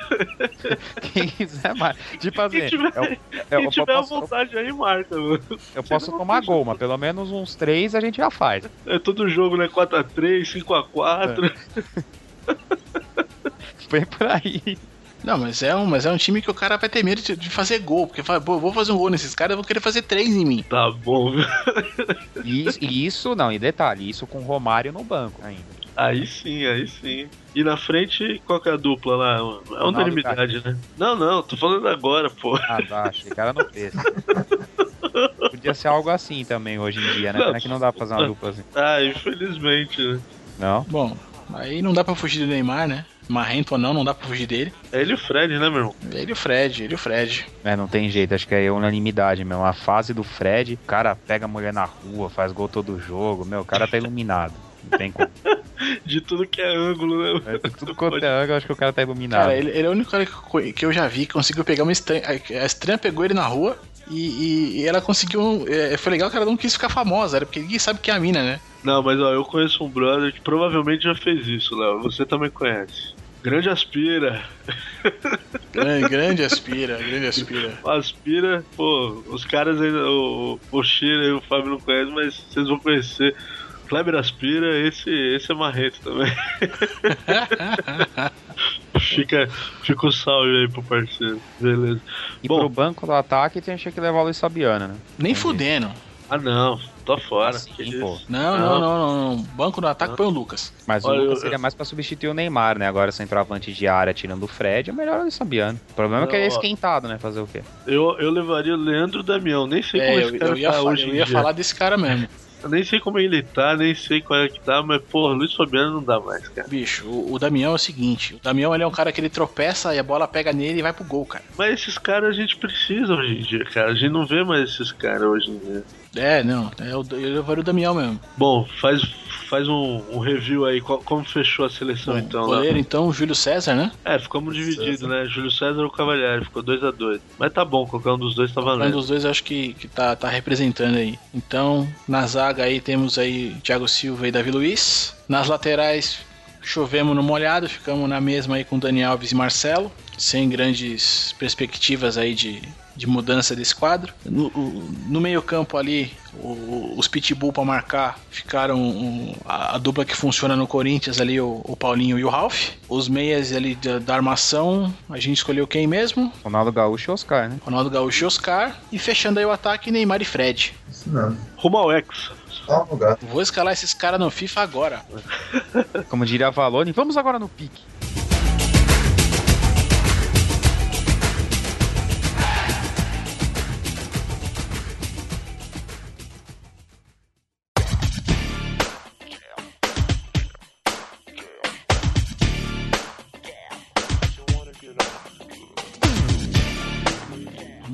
Quem quiser marca. Tipo assim, Quem tiver, eu, eu, quem eu tiver à posso, vontade aí, marca, mano. eu posso tomar gol, mas pelo menos uns três a gente já faz. É todo jogo, né? 4x3, 5x4. Vem por aí. Não, mas é um, mas é um time que o cara vai ter medo de, de fazer gol, porque fala, pô, eu vou fazer um gol nesses caras, eu vou querer fazer três em mim. Tá bom, viu? E isso, e isso, não, e detalhe, isso com o Romário no banco ainda. Aí sim, aí sim. E na frente, qual que é a dupla lá? É unanimidade, né? Não, não, tô falando agora, pô. Ah, tá, era no peso. Podia ser algo assim também hoje em dia, né? Não. Pena que não dá pra fazer uma dupla assim. Ah, infelizmente, né? Não? Bom, aí não dá pra fugir do Neymar, né? Marrento ou não, não dá pra fugir dele. É ele e o Fred, né, meu irmão? Ele e o Fred, ele e o Fred. É, não tem jeito, acho que é unanimidade mesmo. A fase do Fred, o cara pega a mulher na rua, faz gol todo jogo, meu, o cara tá iluminado. Não tem como. De tudo que é ângulo, né? É, tudo quanto é ângulo, eu acho que o cara tá iluminado. Cara, ele, ele é o único cara que, eu- que eu já vi que conseguiu pegar uma estranha. A estranha pegou ele na rua e, e- e ela conseguiu. é, foi legal que ela não quis ficar famosa, era porque ninguém sabe que é a mina, né? Não, mas ó, eu conheço um brother que provavelmente já fez isso, Léo. Você também conhece. Grande Aspira. Grande, grande aspira, grande aspira. Aspira, pô, os caras ainda. O, o Shira e o Fábio não conhecem, mas vocês vão conhecer. Kleber Aspira, esse, esse é marrento também. fica, fica o salve aí pro parceiro. Beleza. E Bom. pro banco do ataque tem que levar o Luiz Fabiano, né? Nem fudendo. Ah não, tô fora. Isso? pô. Não, não, não, não, não. Banco no ataque põe o Lucas. Mas Olha, o Lucas eu- seria mais pra substituir o Neymar, né? Agora centroavante de área tirando o Fred, é melhor o Luiz Fabiano. O problema é que ele é esquentado, né? Fazer o quê? Eu, eu levaria o Leandro Damião. Nem sei como É, esse eu, cara eu ia, tá falar, hoje eu ia dia. falar desse cara mesmo. Eu nem sei como ele tá, nem sei qual é que tá, mas porra, Luiz Fabiano não dá mais, cara. Bicho, o, o Damião é o seguinte: o Damião ele é um cara que ele tropeça e a bola pega nele e vai pro gol, cara. Mas esses caras a gente precisa hoje em dia, cara. A gente não vê mais esses caras hoje em dia. É, não, é o, eu levaria o Damião mesmo. Bom, faz, faz um, um review aí, qual- como fechou a seleção Bom, então, lá. goleiro, então, Júlio César, né? É, ficamos divididos, né? Júlio César ou Cavalhari, ficou 2x2. Mas tá bom, qualquer um dos dois tá Um valendo. dos dois eu acho que, que tá, tá representando aí. Então, na zaga aí temos aí Thiago Silva e Davi Luiz. Nas laterais, chovemos no molhado, ficamos na mesma aí com Dani Alves e Marcelo. Sem grandes perspectivas aí de, de mudança desse quadro. No, no meio campo ali, o- os Pitbull para marcar ficaram um- a, a dupla que funciona no Corinthians ali, o, o Paulinho e o Ralph. Os meias ali da, da armação, a gente escolheu quem mesmo? Ronaldo Gaúcho e Oscar, né? Ronaldo Gaúcho e Oscar. E fechando aí o ataque, Neymar e Fred. Isso mesmo. Rumo ao gato. Vou escalar esses caras no FIFA agora. Como diria a Valone, vamos agora no pique.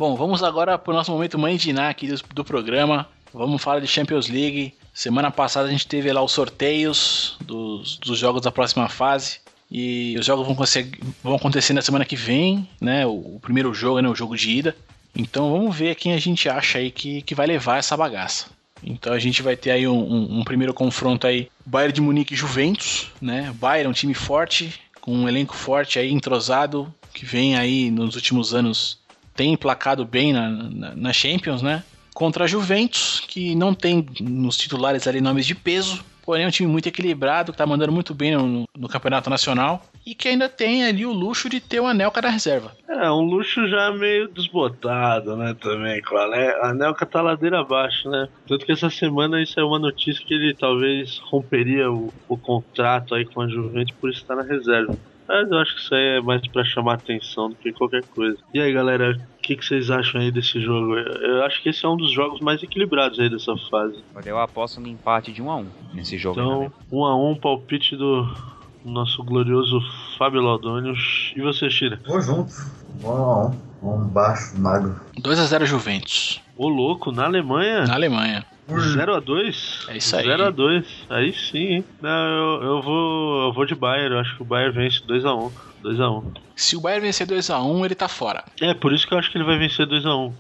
Bom, vamos agora pro nosso momento mãe de Iná aqui do, do programa. Vamos falar de Champions League. Semana passada a gente teve lá os sorteios dos, dos jogos da próxima fase. E os jogos vão, vão acontecer na semana que vem, né? O, o primeiro jogo, né? O jogo de ida. Então vamos ver quem a gente acha aí que, que vai levar essa bagaça. Então a gente vai ter aí um, um- um primeiro confronto aí, Bayern de Munique e Juventus, né? Bayern é um time forte, com um elenco forte aí, entrosado, que vem aí nos últimos anos, tem emplacado bem na, na, na Champions, né? Contra a Juventus, que não tem nos titulares ali nomes de peso, porém é um time muito equilibrado, que tá mandando muito bem no, no- Campeonato Nacional, e que ainda tem ali o luxo de ter o Anelka na reserva. É, um luxo já meio desbotado, né, também, claro. né? A Nelca tá ladeira abaixo, né? Tanto que essa semana isso é uma notícia que ele talvez romperia o, o contrato aí com a Juventus por estar na reserva. Mas eu acho que isso aí é mais pra chamar atenção do que qualquer coisa. E aí, galera, o que, que vocês acham aí desse jogo? Eu acho que esse é um dos jogos mais equilibrados aí dessa fase. Olha, eu aposto no empate de 1 a 1 nesse jogo. Então, né? um a um, palpite do nosso glorioso Fábio Laudônios. E você, Shira? Vou junto. Um a um. Um baixo, magro. 2x0 Juventus. Ô louco, na Alemanha? Na Alemanha. 0x2? É isso aí. 0x2. Aí sim, hein? Não, eu, eu vou. Eu vou de Bayern. Eu acho que o Bayern vence 2x1. 2x1. Se o Bayern vencer 2x1, ele tá fora. É, por isso que eu acho que ele vai vencer 2x1.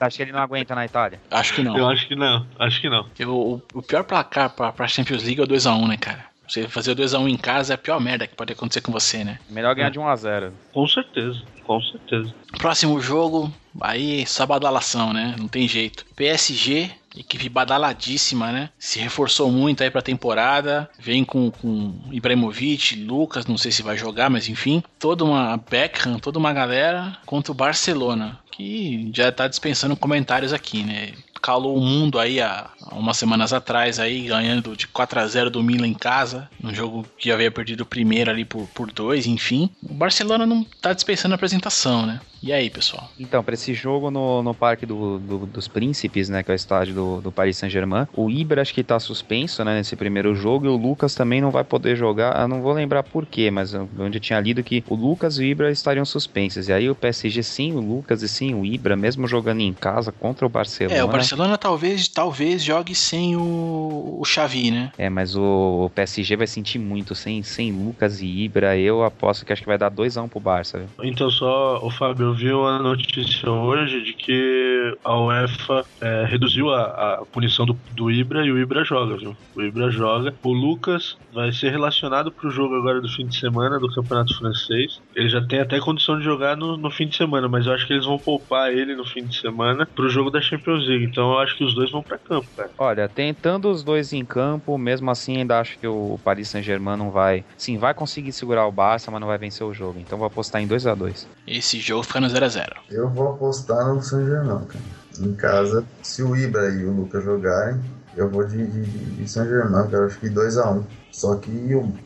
Acho que ele não aguenta na Itália. Acho que não. Eu acho que não. Acho que não. Porque o, o pior placar pra, pra Champions League é o 2x1, né, cara? Você fazer o 2x1 em casa é a pior merda que pode acontecer com você, né? Melhor ganhar de 1 a 0 Com certeza. Com certeza. Próximo jogo, aí só badalação, né? Não tem jeito. PSG, equipe badaladíssima, né? Se reforçou muito aí pra temporada. Vem com, com Ibrahimovic, Lucas, não sei se vai jogar, mas enfim. Toda uma Beckham, toda uma galera contra o Barcelona. Que já tá dispensando comentários aqui, né? Calou o mundo aí há, umas semanas atrás aí, ganhando de 4 a 0 do Milan em casa, num jogo que havia perdido o primeiro ali por, por dois, enfim. O Barcelona não tá dispensando a apresentação, né? E aí, pessoal? Então, para esse jogo no, no Parque do, do, dos Príncipes, né, que é o estádio do, do Paris Saint-Germain, o Ibra acho que tá suspenso, né, nesse primeiro jogo, e o Lucas também não vai poder jogar, eu não vou lembrar por quê, mas onde eu tinha lido que o Lucas e o Ibra estariam suspensos, e aí o PSG sim, o Lucas e sim o Ibra, mesmo jogando em casa contra o Barcelona. É, o Barcelona talvez, talvez jogue sem o, o Xavi, né? É, mas o, o PSG vai sentir muito sem, sem Lucas e Ibra, eu aposto que acho que vai dar 2x1 um pro Barça, viu? Então só, o Fábio, viu a notícia hoje de que a UEFA é, reduziu a, a punição do, do, Ibra e o Ibra joga, viu? O Ibra joga. O Lucas vai ser relacionado pro jogo agora do fim de semana do Campeonato Francês. Ele já tem até condição de jogar no, no fim de semana, mas eu acho que eles vão poupar ele no fim de semana pro jogo da Champions League. Então eu acho que os dois vão para campo, cara. Olha, tentando os dois em campo, mesmo assim ainda acho que o Paris Saint-Germain não vai. Sim, vai conseguir segurar o Barça, mas não vai vencer o jogo. Então vou apostar em 2 a 2 Esse jogo fica no 0x0. Eu vou apostar no São Germain, cara. Em casa, se o Ibra e o Lucas jogarem, eu vou de, de, de São Germain, cara. Acho que 2x1. Um. Só que,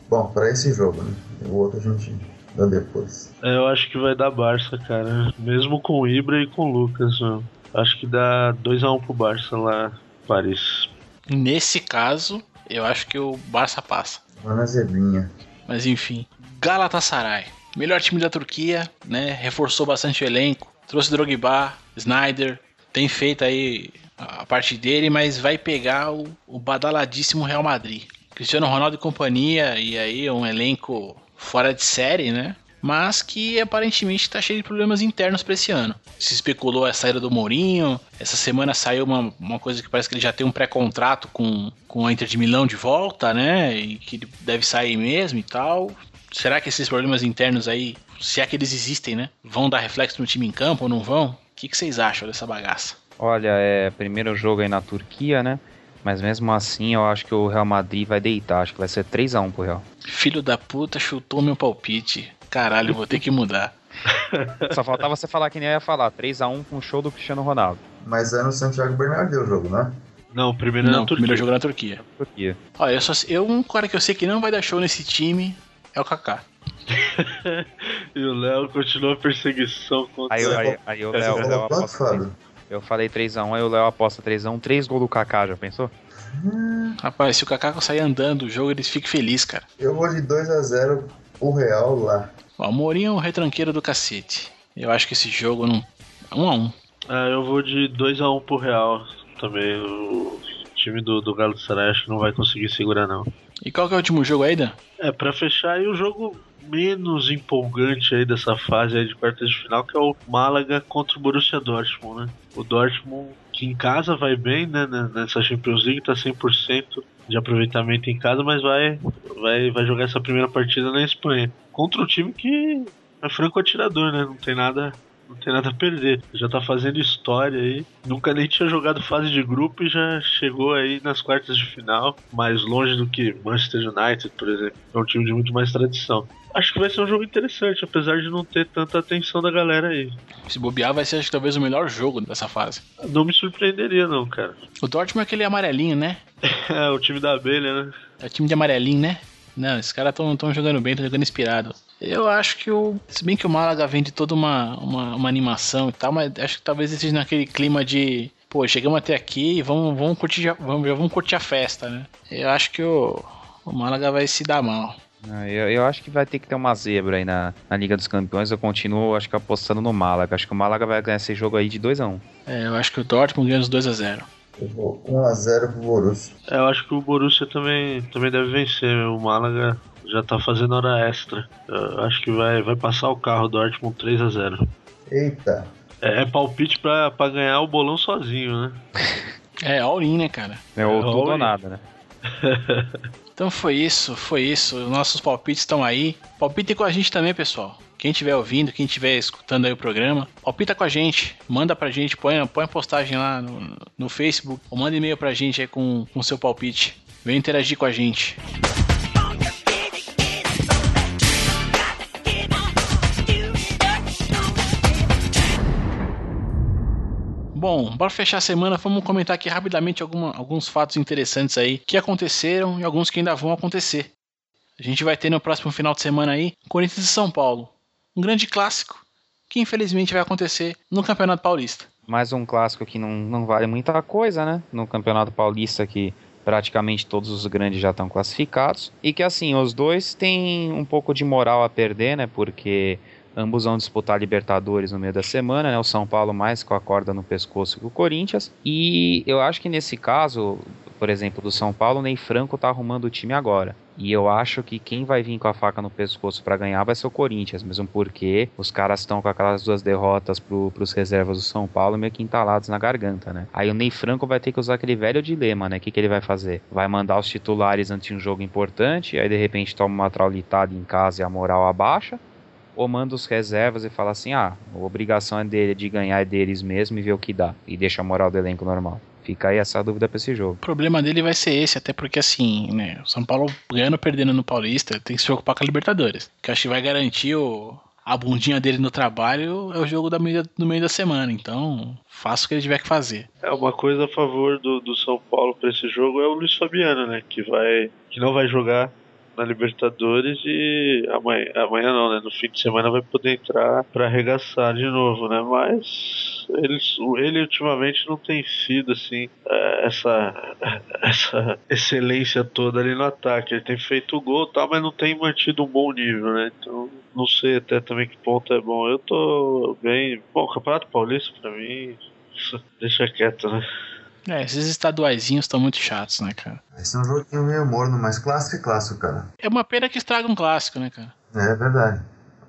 bom, para esse jogo, né? O outro a gente dá depois. É, eu acho que vai dar Barça, cara. Mesmo com o Ibra e com o Lucas, mano. Acho que dá 2x1 um pro Barça lá, Paris. Nesse caso, eu acho que o Barça passa. Vai na zebrinha. Mas enfim. Galatasaray. Melhor time da Turquia, né? Reforçou bastante o elenco. Trouxe Drogba, Snyder. Tem feito aí a parte dele, mas vai pegar o, o badaladíssimo Real Madrid. Cristiano Ronaldo e companhia, e aí um elenco fora de série, né? Mas que aparentemente está cheio de problemas internos para esse ano. Se especulou a saída do Mourinho. Essa semana saiu uma, uma coisa que parece que ele já tem um pré-contrato com, com a Inter de Milão de volta, né? E que deve sair mesmo e tal. Será que esses problemas internos aí, se é que eles existem, né? Vão dar reflexo no time em campo ou não vão? O que, que vocês acham dessa bagaça? Olha, é primeiro jogo aí na Turquia, né? Mas mesmo assim, eu acho que o Real Madrid vai deitar. Acho que vai ser 3 a 1 pro Real. Filho da puta chutou meu palpite. Caralho, vou ter que mudar. Só faltava você falar que nem eu ia falar. 3 a 1 com o show do Cristiano Ronaldo. Mas é no Santiago Bernabéu o jogo, né? Não, primeiro Não, na Turquia. primeiro jogo na Turquia. Turquia. Olha, eu, só, eu um cara que eu sei que não vai dar show nesse time é o Kaká. e o Léo continua a perseguição contra Aí, aí, aí o Você Léo, o Léo quanto, aposta. Eu falei 3x1, aí o Léo aposta 3x1, 3 gols do Kaká, já pensou? Rapaz, se o Kaká sair andando do jogo, eles ficam felizes, cara. Eu vou de 2x0 o Real lá. Ó, o Mourinho é um retranqueiro do cacete. Eu acho que esse jogo não. Um a um. Ah, eu vou de 2x1 pro Real também. O time do, do acho que não vai conseguir segurar, não. E qual que é o último jogo aí, Dan? É, pra fechar aí o jogo menos empolgante aí dessa fase aí de quartas de final, que é o Málaga contra o Borussia Dortmund, né? O Dortmund, que em casa vai bem, né, né, nessa Champions League, tá 100% de aproveitamento em casa, mas vai, vai, vai jogar essa primeira partida na Espanha. Contra um time que é franco atirador, né? Não tem nada não tem nada a perder. Já tá fazendo história aí. Nunca nem tinha jogado fase de grupo e já chegou aí nas quartas de final, mais longe do que Manchester United, por exemplo. É um time de muito mais tradição. Acho que vai ser um jogo interessante, apesar de não ter tanta atenção da galera aí. Se bobear, vai ser acho, que, talvez o melhor jogo dessa fase. Não me surpreenderia, não, cara. O Dortmund é aquele amarelinho, né? É, o time da abelha, né? É o time de amarelinho, né? Não, esses caras estão jogando bem, estão jogando inspirado. Eu acho que o. Se bem que o Málaga vem de toda uma, uma, uma animação e tal, mas acho que talvez esteja naquele clima de. Pô, chegamos até aqui e vamos, vamos, curtir, vamos, vamos curtir a festa, né? Eu acho que o, o Málaga vai se dar mal. Ah, eu, eu, acho que vai ter que ter uma zebra aí na, na Liga dos Campeões. Eu continuo, acho que apostando no Málaga. Acho que o Málaga vai ganhar esse jogo aí de 2x1. Um. É, eu acho que o Dortmund ganha os 2x0. 1x0 pro Borussia. É, eu acho que o Borussia também, também deve vencer. O Málaga já tá fazendo hora extra. Eu acho que vai, vai passar o carro do Dortmund 3x0. Eita. É, é, palpite pra, pra ganhar o bolão sozinho, né? É, all-in, né, cara? É, ou tudo ou nada, né? então foi isso, foi isso. Nossos palpites estão aí. Palpitem com a gente também, pessoal. Quem estiver ouvindo, quem estiver escutando aí o programa, palpita com a gente, manda pra gente, põe, põe a postagem lá no, no Facebook, ou manda e-mail pra gente aí com o seu palpite. Vem interagir com a gente. Bom, para fechar a semana, vamos comentar aqui rapidamente alguma, alguns fatos interessantes aí que aconteceram e alguns que ainda vão acontecer. A gente vai ter no próximo final de semana aí Corinthians e São Paulo. Um grande clássico que infelizmente vai acontecer no Campeonato Paulista. Mais um clássico que não, não vale muita coisa, né? No Campeonato Paulista que praticamente todos os grandes já estão classificados. E que assim, os dois têm um pouco de moral a perder, né? Porque Ambos vão disputar Libertadores no meio da semana, né? O São Paulo mais com a corda no pescoço que o Corinthians. E eu acho que nesse caso, por exemplo, do São Paulo, o Ney Franco tá arrumando o time agora. E eu acho que quem vai vir com a faca no pescoço para ganhar vai ser o Corinthians, mesmo porque os caras estão com aquelas duas derrotas pro, pros reservas do São Paulo meio que entalados na garganta, né? Aí o Ney Franco vai ter que usar aquele velho dilema, né? O que, que ele vai fazer? Vai mandar os titulares antes de um jogo importante, aí de repente toma uma traulitada em casa e a moral abaixa, ou manda os reservas e fala assim: ah, a obrigação é dele de ganhar é deles mesmo e ver o que dá, e deixa a moral do elenco normal. Fica aí essa dúvida para esse jogo. O problema dele vai ser esse, até porque assim, né, o São Paulo ganhando ou perdendo no Paulista, tem que se preocupar com a Libertadores, que acho que vai garantir o, a bundinha dele no trabalho é o jogo da meio, do meio da semana, então faça o que ele tiver que fazer. É uma coisa a favor do, do São Paulo para esse jogo é o Luiz Fabiano, né, que vai que não vai jogar na Libertadores e amanhã, amanhã não, né? No fim de semana vai poder entrar para arregaçar de novo, né? Mas ele, ele ultimamente não tem sido assim é, essa, essa excelência toda ali no ataque. Ele tem feito o gol, tal, mas não tem mantido um bom nível, né? Então não sei até também que ponto é bom. Eu tô bem. Bom, o Campeonato Paulista para mim deixa quieto, né? É, esses estaduaizinhos estão muito chatos, né, cara? Esse é um joguinho meio morno, mas clássico é clássico, cara. É uma pena que estraga um clássico, né, cara? É verdade.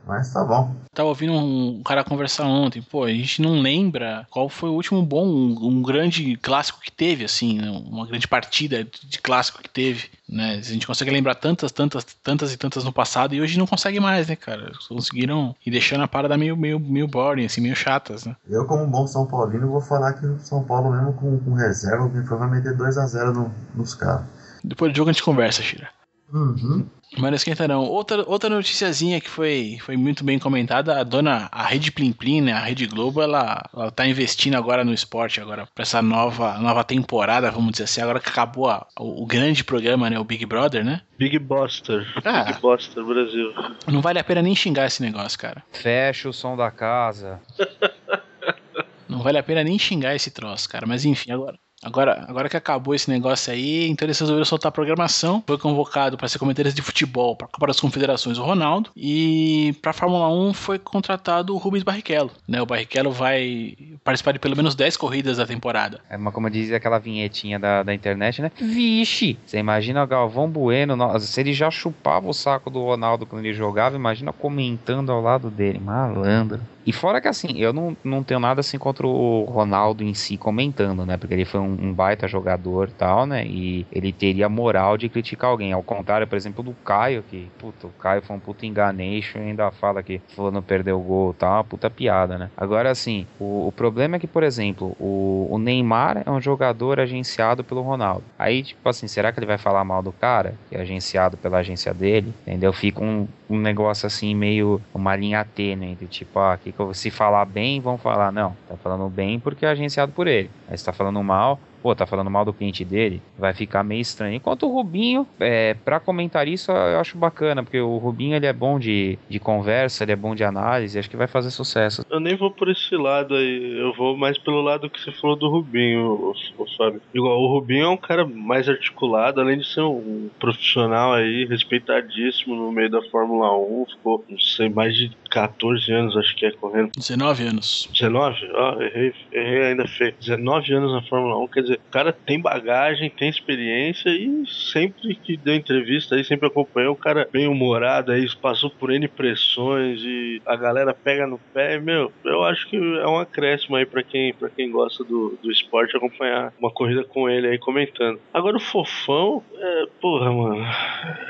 Mas tá bom. Tava ouvindo um cara conversar ontem, pô, a gente não lembra qual foi o último bom, um, grande clássico que teve, assim, né? uma grande partida de clássico que teve, né? A gente consegue lembrar tantas, tantas, tantas e tantas no passado e hoje não consegue mais, né, cara? Conseguiram ir deixando a parada meio, meio, meio boring, assim, meio chatas, né? Eu, como bom São Paulino, vou falar que o São Paulo, mesmo com, com reserva, foi vai meter 2x0 no, nos caras. Depois do jogo a gente conversa, Shira. Uhum. Mas não esquenta não. Outra, outra noticiazinha que foi, foi muito bem comentada, a dona, a Rede Plim Plim, né, a Rede Globo, ela, ela tá investindo agora no esporte, agora, pra essa nova, nova temporada, vamos dizer assim, agora que acabou a, o, o, grande programa, né, o Big Brother, né? Big Buster. Ah, Big Buster Brasil. Não vale a pena nem xingar esse negócio, cara. Fecha o som da casa. não vale a pena nem xingar esse troço, cara, mas enfim, agora... Agora, agora que acabou esse negócio aí, então eles resolveram soltar a programação. Foi convocado para ser comentarista de futebol para a Copa das Confederações o Ronaldo. E para a Fórmula 1 foi contratado o Rubens Barrichello. Né? O Barrichello vai participar de pelo menos 10 corridas da temporada. É uma, como dizia aquela vinhetinha da, da internet, né? Vixe! Você imagina o Galvão Bueno, se ele já chupava o saco do Ronaldo quando ele jogava, imagina comentando ao lado dele. Malandro. E fora que assim, eu não, não tenho nada assim contra o Ronaldo em si comentando, né? Porque ele foi um, um baita jogador tal, né? E ele teria moral de criticar alguém. Ao contrário, por exemplo, do Caio, que, puta, o Caio foi um puta enganation e ainda fala que fulano perdeu o gol tal, uma puta piada, né? Agora, assim, o, o problema é que, por exemplo, o, o Neymar é um jogador agenciado pelo Ronaldo. Aí, tipo assim, será que ele vai falar mal do cara, que é agenciado pela agência dele? Entendeu? Fica um, um negócio assim, meio uma linha tênue entre tipo, ah, que se falar bem, vão falar, não, tá falando bem porque é agenciado por ele. Aí se tá falando mal, pô, tá falando mal do cliente dele, vai ficar meio estranho. Enquanto o Rubinho, é, para comentar isso, eu acho bacana, porque o Rubinho ele é bom de, de conversa, ele é bom de análise, acho que vai fazer sucesso. Eu nem vou por esse lado aí, eu vou mais pelo lado que você falou do Rubinho, o, o Fábio. Igual, o Rubinho é um cara mais articulado, além de ser um profissional aí, respeitadíssimo no meio da Fórmula 1, ficou, não sei, mais de 14 anos, acho que é correndo. 19 anos. 19? Ah, errei, errei ainda feio. 19 anos na Fórmula 1, quer dizer, o cara tem bagagem, tem experiência e sempre que deu entrevista aí, sempre acompanhou, o cara bem humorado aí, passou por N pressões e a galera pega no pé, meu, eu acho que é um acréscimo aí pra quem, quem gosta do, do esporte acompanhar uma corrida com ele aí comentando. Agora o Fofão, é, porra, mano,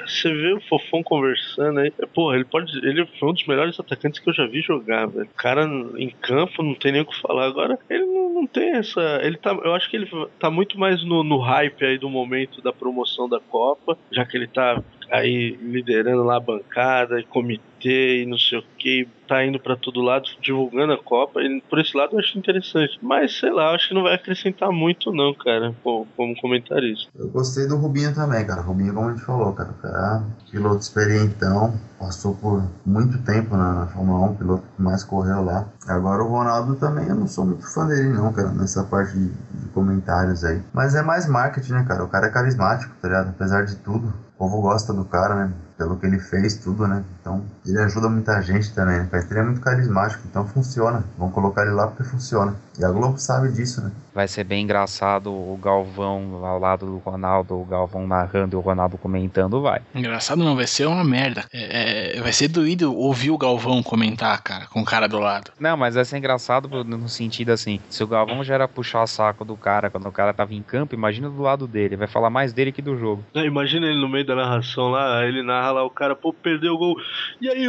você vê o Fofão conversando aí, é, porra, ele pode, ele foi um dos melhores atacantes que eu já vi jogar, velho. O cara em campo não tem nem o que falar. Agora, ele não, não tem essa. Ele tá. Eu acho que ele tá muito mais no, no hype aí do momento da promoção da Copa, já que ele tá aí liderando lá a bancada e comitê e não sei o que, tá indo para todo lado divulgando a Copa. E por esse lado eu acho interessante. Mas sei lá, acho que não vai acrescentar muito, não, cara, como comentarista. Eu gostei do Rubinho também, cara. Rubinho, como a gente falou, cara, cara piloto experientão, passou por muito tempo na, na Fórmula 1, piloto que mais correu lá. Agora o Ronaldo também, eu não sou muito fã dele, não, cara, nessa parte de, de comentários aí. Mas é mais marketing, né, cara? O cara é carismático, tá ligado? Apesar de tudo. O povo gosta do cara, né? Pelo que ele fez, tudo, né? Então, ele ajuda muita gente também, né? Ele é muito carismático, então funciona. Vamos colocar ele lá porque funciona. E a Globo sabe disso, né? Vai ser bem engraçado o Galvão ao lado do Ronaldo, o Galvão narrando e o Ronaldo comentando, vai. Engraçado não, vai ser uma merda. É, é, vai ser doído ouvir o Galvão comentar, cara, com o cara do lado. Não, mas vai ser engraçado no sentido assim, se o Galvão já era puxar saco do cara quando o cara tava em campo, imagina do lado dele, vai falar mais dele que do jogo. É, imagina ele no meio da narração lá, ele narra lá, o cara, pô, perdeu o gol. E aí,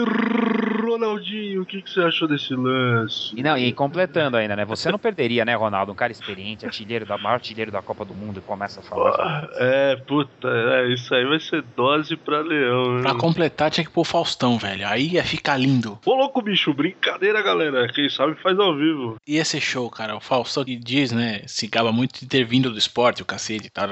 Ronaldinho, o que, que você achou desse lance? E não, e completando ainda, né? Você não perderia, né, Ronaldo? Um cara experiente, artilheiro da maior artilheiro da Copa do Mundo e começa a falar. Pô, é, puta, é, isso aí vai ser dose pra leão, né? Pra completar, tinha que pôr Faustão, velho. Aí ia ficar lindo. Ô, louco, bicho, brincadeira, galera. Quem sabe faz ao vivo. Ia ser show, cara. O Faustão que diz, né? Se gaba muito de ter vindo do esporte, o cacete e tal.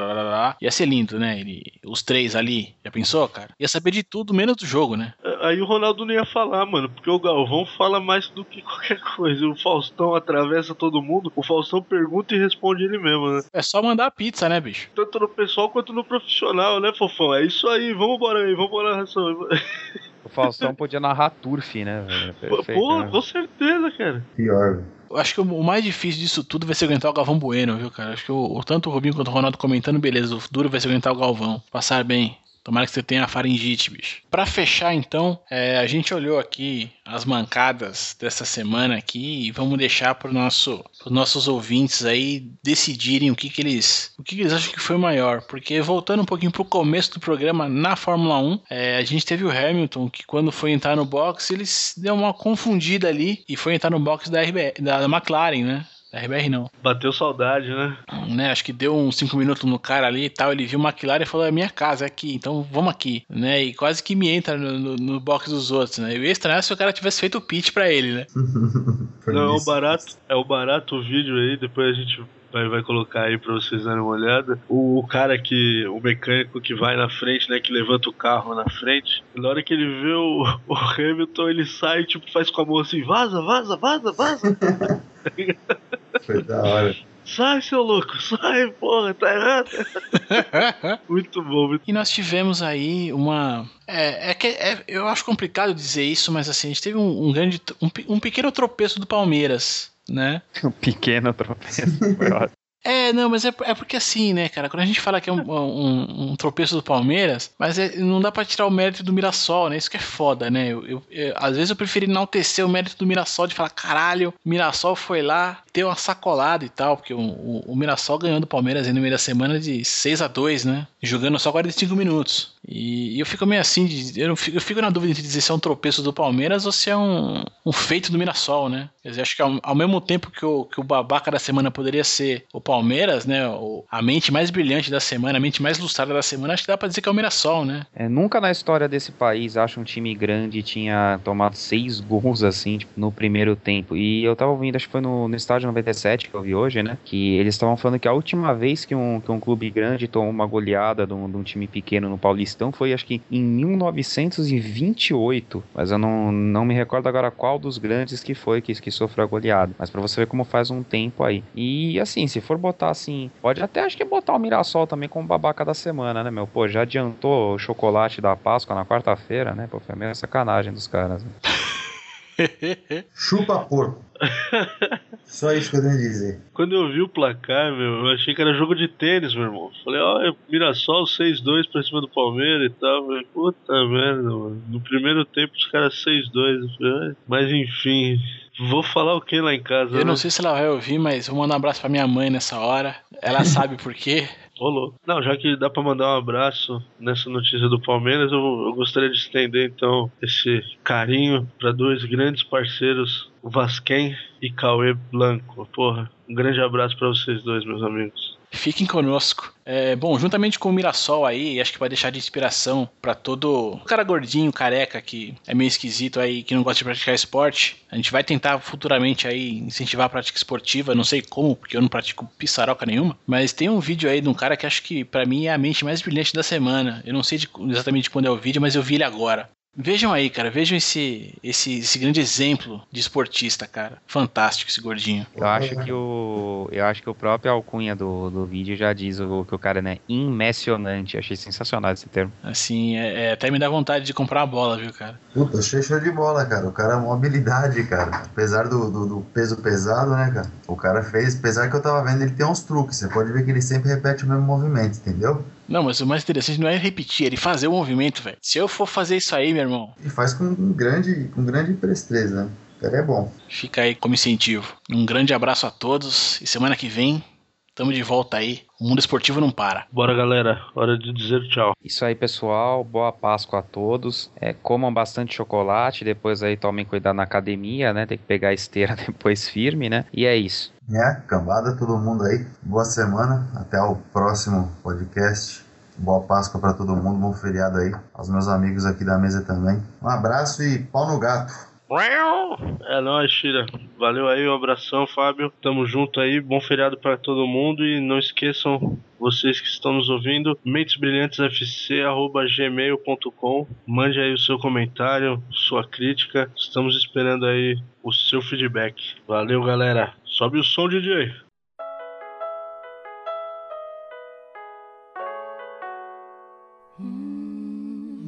Ia ser lindo, né? Ele, os três ali. Já pensou, cara? Ia saber de tudo, menos do jogo, né? Aí o Ronaldo não ia falar, mano, porque o Galvão fala mais do que qualquer coisa. O Faustão atravessa todo mundo, o Faustão pergunta e responde ele mesmo, né? É só mandar pizza, né, bicho? Tanto no pessoal quanto no profissional, né, fofão? É isso aí, vamos embora aí, vamos embora ração. O Faustão podia narrar turf, né, velho? Perfeito, Pô, né? com certeza, cara. Pior, velho. Eu acho que o mais difícil disso tudo vai ser aguentar o Galvão Bueno, viu, cara? Acho que o, tanto o Rubinho quanto o Ronaldo comentando, beleza. O duro vai ser aguentar o Galvão. Passar bem. Tomara que você tenha a faringite, bicho. Para fechar, então, é, a gente olhou aqui as mancadas dessa semana aqui e vamos deixar para nosso, os nossos ouvintes aí decidirem o que, que eles o que, que, eles acham que foi maior. Porque voltando um pouquinho pro começo do programa na Fórmula 1, é, a gente teve o Hamilton que quando foi entrar no box ele deu uma confundida ali e foi entrar no box da, RB, da McLaren, né? RBR não. Bateu saudade, né? né? Acho que deu uns 5 minutos no cara ali e tal. Ele viu uma McLaren e falou: é minha casa, é aqui, então vamos aqui. Né? E quase que me entra no, no, no box dos outros, né? Eu ia estranhar se o cara tivesse feito o pitch pra ele, né? não, é o barato, é o barato o vídeo aí, depois a gente vai, vai colocar aí pra vocês darem uma olhada. O, o, cara que. O mecânico que vai na frente, né? Que levanta o carro na frente. Na hora que ele vê o, o Hamilton, ele sai, tipo, faz com a mão assim, vaza, vaza, vaza, vaza. Foi da hora. Sai, seu louco, sai, porra, tá errado. muito bom. Muito... E nós tivemos aí uma. É, é que é, eu acho complicado dizer isso, mas assim, a gente teve um, um grande. Um, um pequeno tropeço do Palmeiras, né? Um pequeno tropeço. É, não, mas é, é porque assim, né, cara? Quando a gente fala que é um, um, um tropeço do Palmeiras, mas é, não dá pra tirar o mérito do Mirassol, né? Isso que é foda, né? Eu, eu, eu, às vezes eu prefiro enaltecer o mérito do Mirassol de falar, caralho, Mirassol foi lá, deu uma sacolada e tal, porque o, o, o Mirassol ganhou do Palmeiras no meio da semana de 6 a 2 né? Jogando só 45 minutos. E, eu fico meio assim, eu, fico, eu fico na dúvida de dizer se é um tropeço do Palmeiras ou se é um, um feito do Mirassol, né? Quer dizer, acho que ao, ao mesmo tempo que o, que o babaca da semana poderia ser o Palmeiras, né? A mente mais brilhante da semana, a mente mais lustrada da semana, acho que dá pra dizer que é o Mirassol, né? É, nunca na história desse país, acho um time grande tinha tomado seis gols assim, tipo, no primeiro tempo. E eu tava ouvindo, acho que foi no, no estádio 97 que eu vi hoje, né? Que eles estavam falando que a última vez que um, que um clube grande tomou uma goleada de um, de um time pequeno no Paulistão foi acho que em 1928. Mas eu não, não me recordo agora qual dos grandes que foi que, que sofreu a goleada. Mas para você ver como faz um tempo aí. E assim, se for botar assim, pode até acho que botar o Mirassol também como babaca da semana, né, meu? Pô, já adiantou o chocolate da Páscoa na quarta-feira, né? Pô, foi meio sacanagem dos caras. Né? Chupa porco. Só isso que eu tenho a dizer. Quando eu vi o placar, meu, eu achei que era jogo de tênis, meu irmão. Falei, ó, oh, Mirassol 6-2 pra cima do Palmeiras e tal. Falei, puta merda, mano. No primeiro tempo os caras 6-2. Mas enfim, Vou falar o que lá em casa? Eu né? não sei se ela vai ouvir, mas vou mandar um abraço pra minha mãe nessa hora. Ela sabe por quê. Rolou. Não, já que dá pra mandar um abraço nessa notícia do Palmeiras, eu, eu gostaria de estender então esse carinho para dois grandes parceiros, Vasquem e Cauê Blanco. Porra, um grande abraço para vocês dois, meus amigos. Fiquem conosco. É, bom, juntamente com o Mirassol aí, acho que vai deixar de inspiração para todo cara gordinho, careca, que é meio esquisito aí, que não gosta de praticar esporte. A gente vai tentar futuramente aí incentivar a prática esportiva, não sei como, porque eu não pratico pissaroca nenhuma, mas tem um vídeo aí de um cara que acho que para mim é a mente mais brilhante da semana. Eu não sei de, exatamente quando é o vídeo, mas eu vi ele agora. Vejam aí, cara, vejam esse, esse, esse grande exemplo de esportista, cara. Fantástico esse gordinho. Eu acho que o. Eu acho que o próprio alcunha do, do vídeo já diz o, que o cara é impressionante. Achei sensacional esse termo. Assim, é, é, até me dá vontade de comprar a bola, viu, cara? Puta, achei show de bola, cara. O cara é uma habilidade, cara. Apesar do, do, do, peso pesado, né, cara? O cara fez, apesar que eu tava vendo, ele tem uns truques. Você pode ver que ele sempre repete o mesmo movimento, entendeu? Não, mas o mais interessante não é repetir, é ele fazer o movimento, velho. Se eu for fazer isso aí, meu irmão. E faz com grande, com grande presteza, né? O cara é bom. Fica aí como incentivo. Um grande abraço a todos e semana que vem Tamo de volta aí. O mundo esportivo não para. Bora, galera. Hora de dizer tchau. Isso aí, pessoal. Boa Páscoa a todos. É, comam bastante chocolate. Depois aí tomem cuidado na academia, né? Tem que pegar a esteira depois firme, né? E é isso. É, cambada todo mundo aí. Boa semana. Até o próximo podcast. Boa Páscoa para todo mundo. Bom feriado aí. Aos meus amigos aqui da mesa também. Um abraço e pau no gato. É nóis, Shira. Valeu aí, um abração, Fábio. Tamo junto aí, bom feriado para todo mundo e não esqueçam, vocês que estão nos ouvindo, mentesbrilhantesfc.gmail.com Mande aí o seu comentário, sua crítica. Estamos esperando aí o seu feedback. Valeu, galera. Sobe o som, DJ.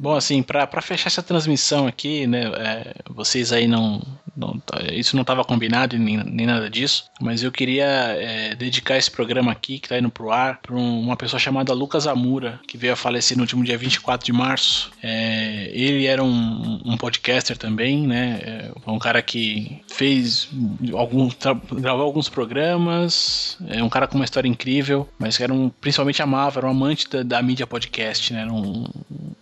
Bom, assim, para fechar essa transmissão aqui, né, é, vocês aí não, não tá, isso não estava combinado nem, nem nada disso, mas eu queria é, dedicar esse programa aqui, que está indo pro ar, para um, uma pessoa chamada Lucas Amura, que veio a falecer no último dia 24 de março. É, ele era um, um, podcaster também, né, é, um cara que fez alguns, gravou alguns programas, é um cara com uma história incrível, mas que era um, principalmente amava, era um amante da, da mídia podcast, né, um,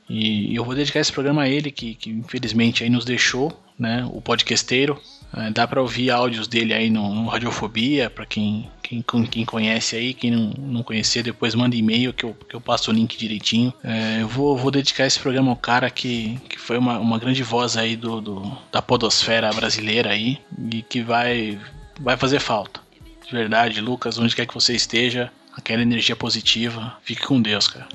e eu vou dedicar esse programa a ele, que, que infelizmente aí nos deixou, né? O podcasteiro. É, dá para ouvir áudios dele aí no, no Radiofobia, para quem, quem, quem conhece aí, quem não, não conhecer, depois manda e-mail que eu, que eu passo o link direitinho. É, eu vou, vou dedicar esse programa ao cara que, que foi uma, uma grande voz aí do, do, da podosfera brasileira aí e que vai, vai fazer falta. De verdade, Lucas, onde quer que você esteja, aquela energia positiva, fique com Deus, cara.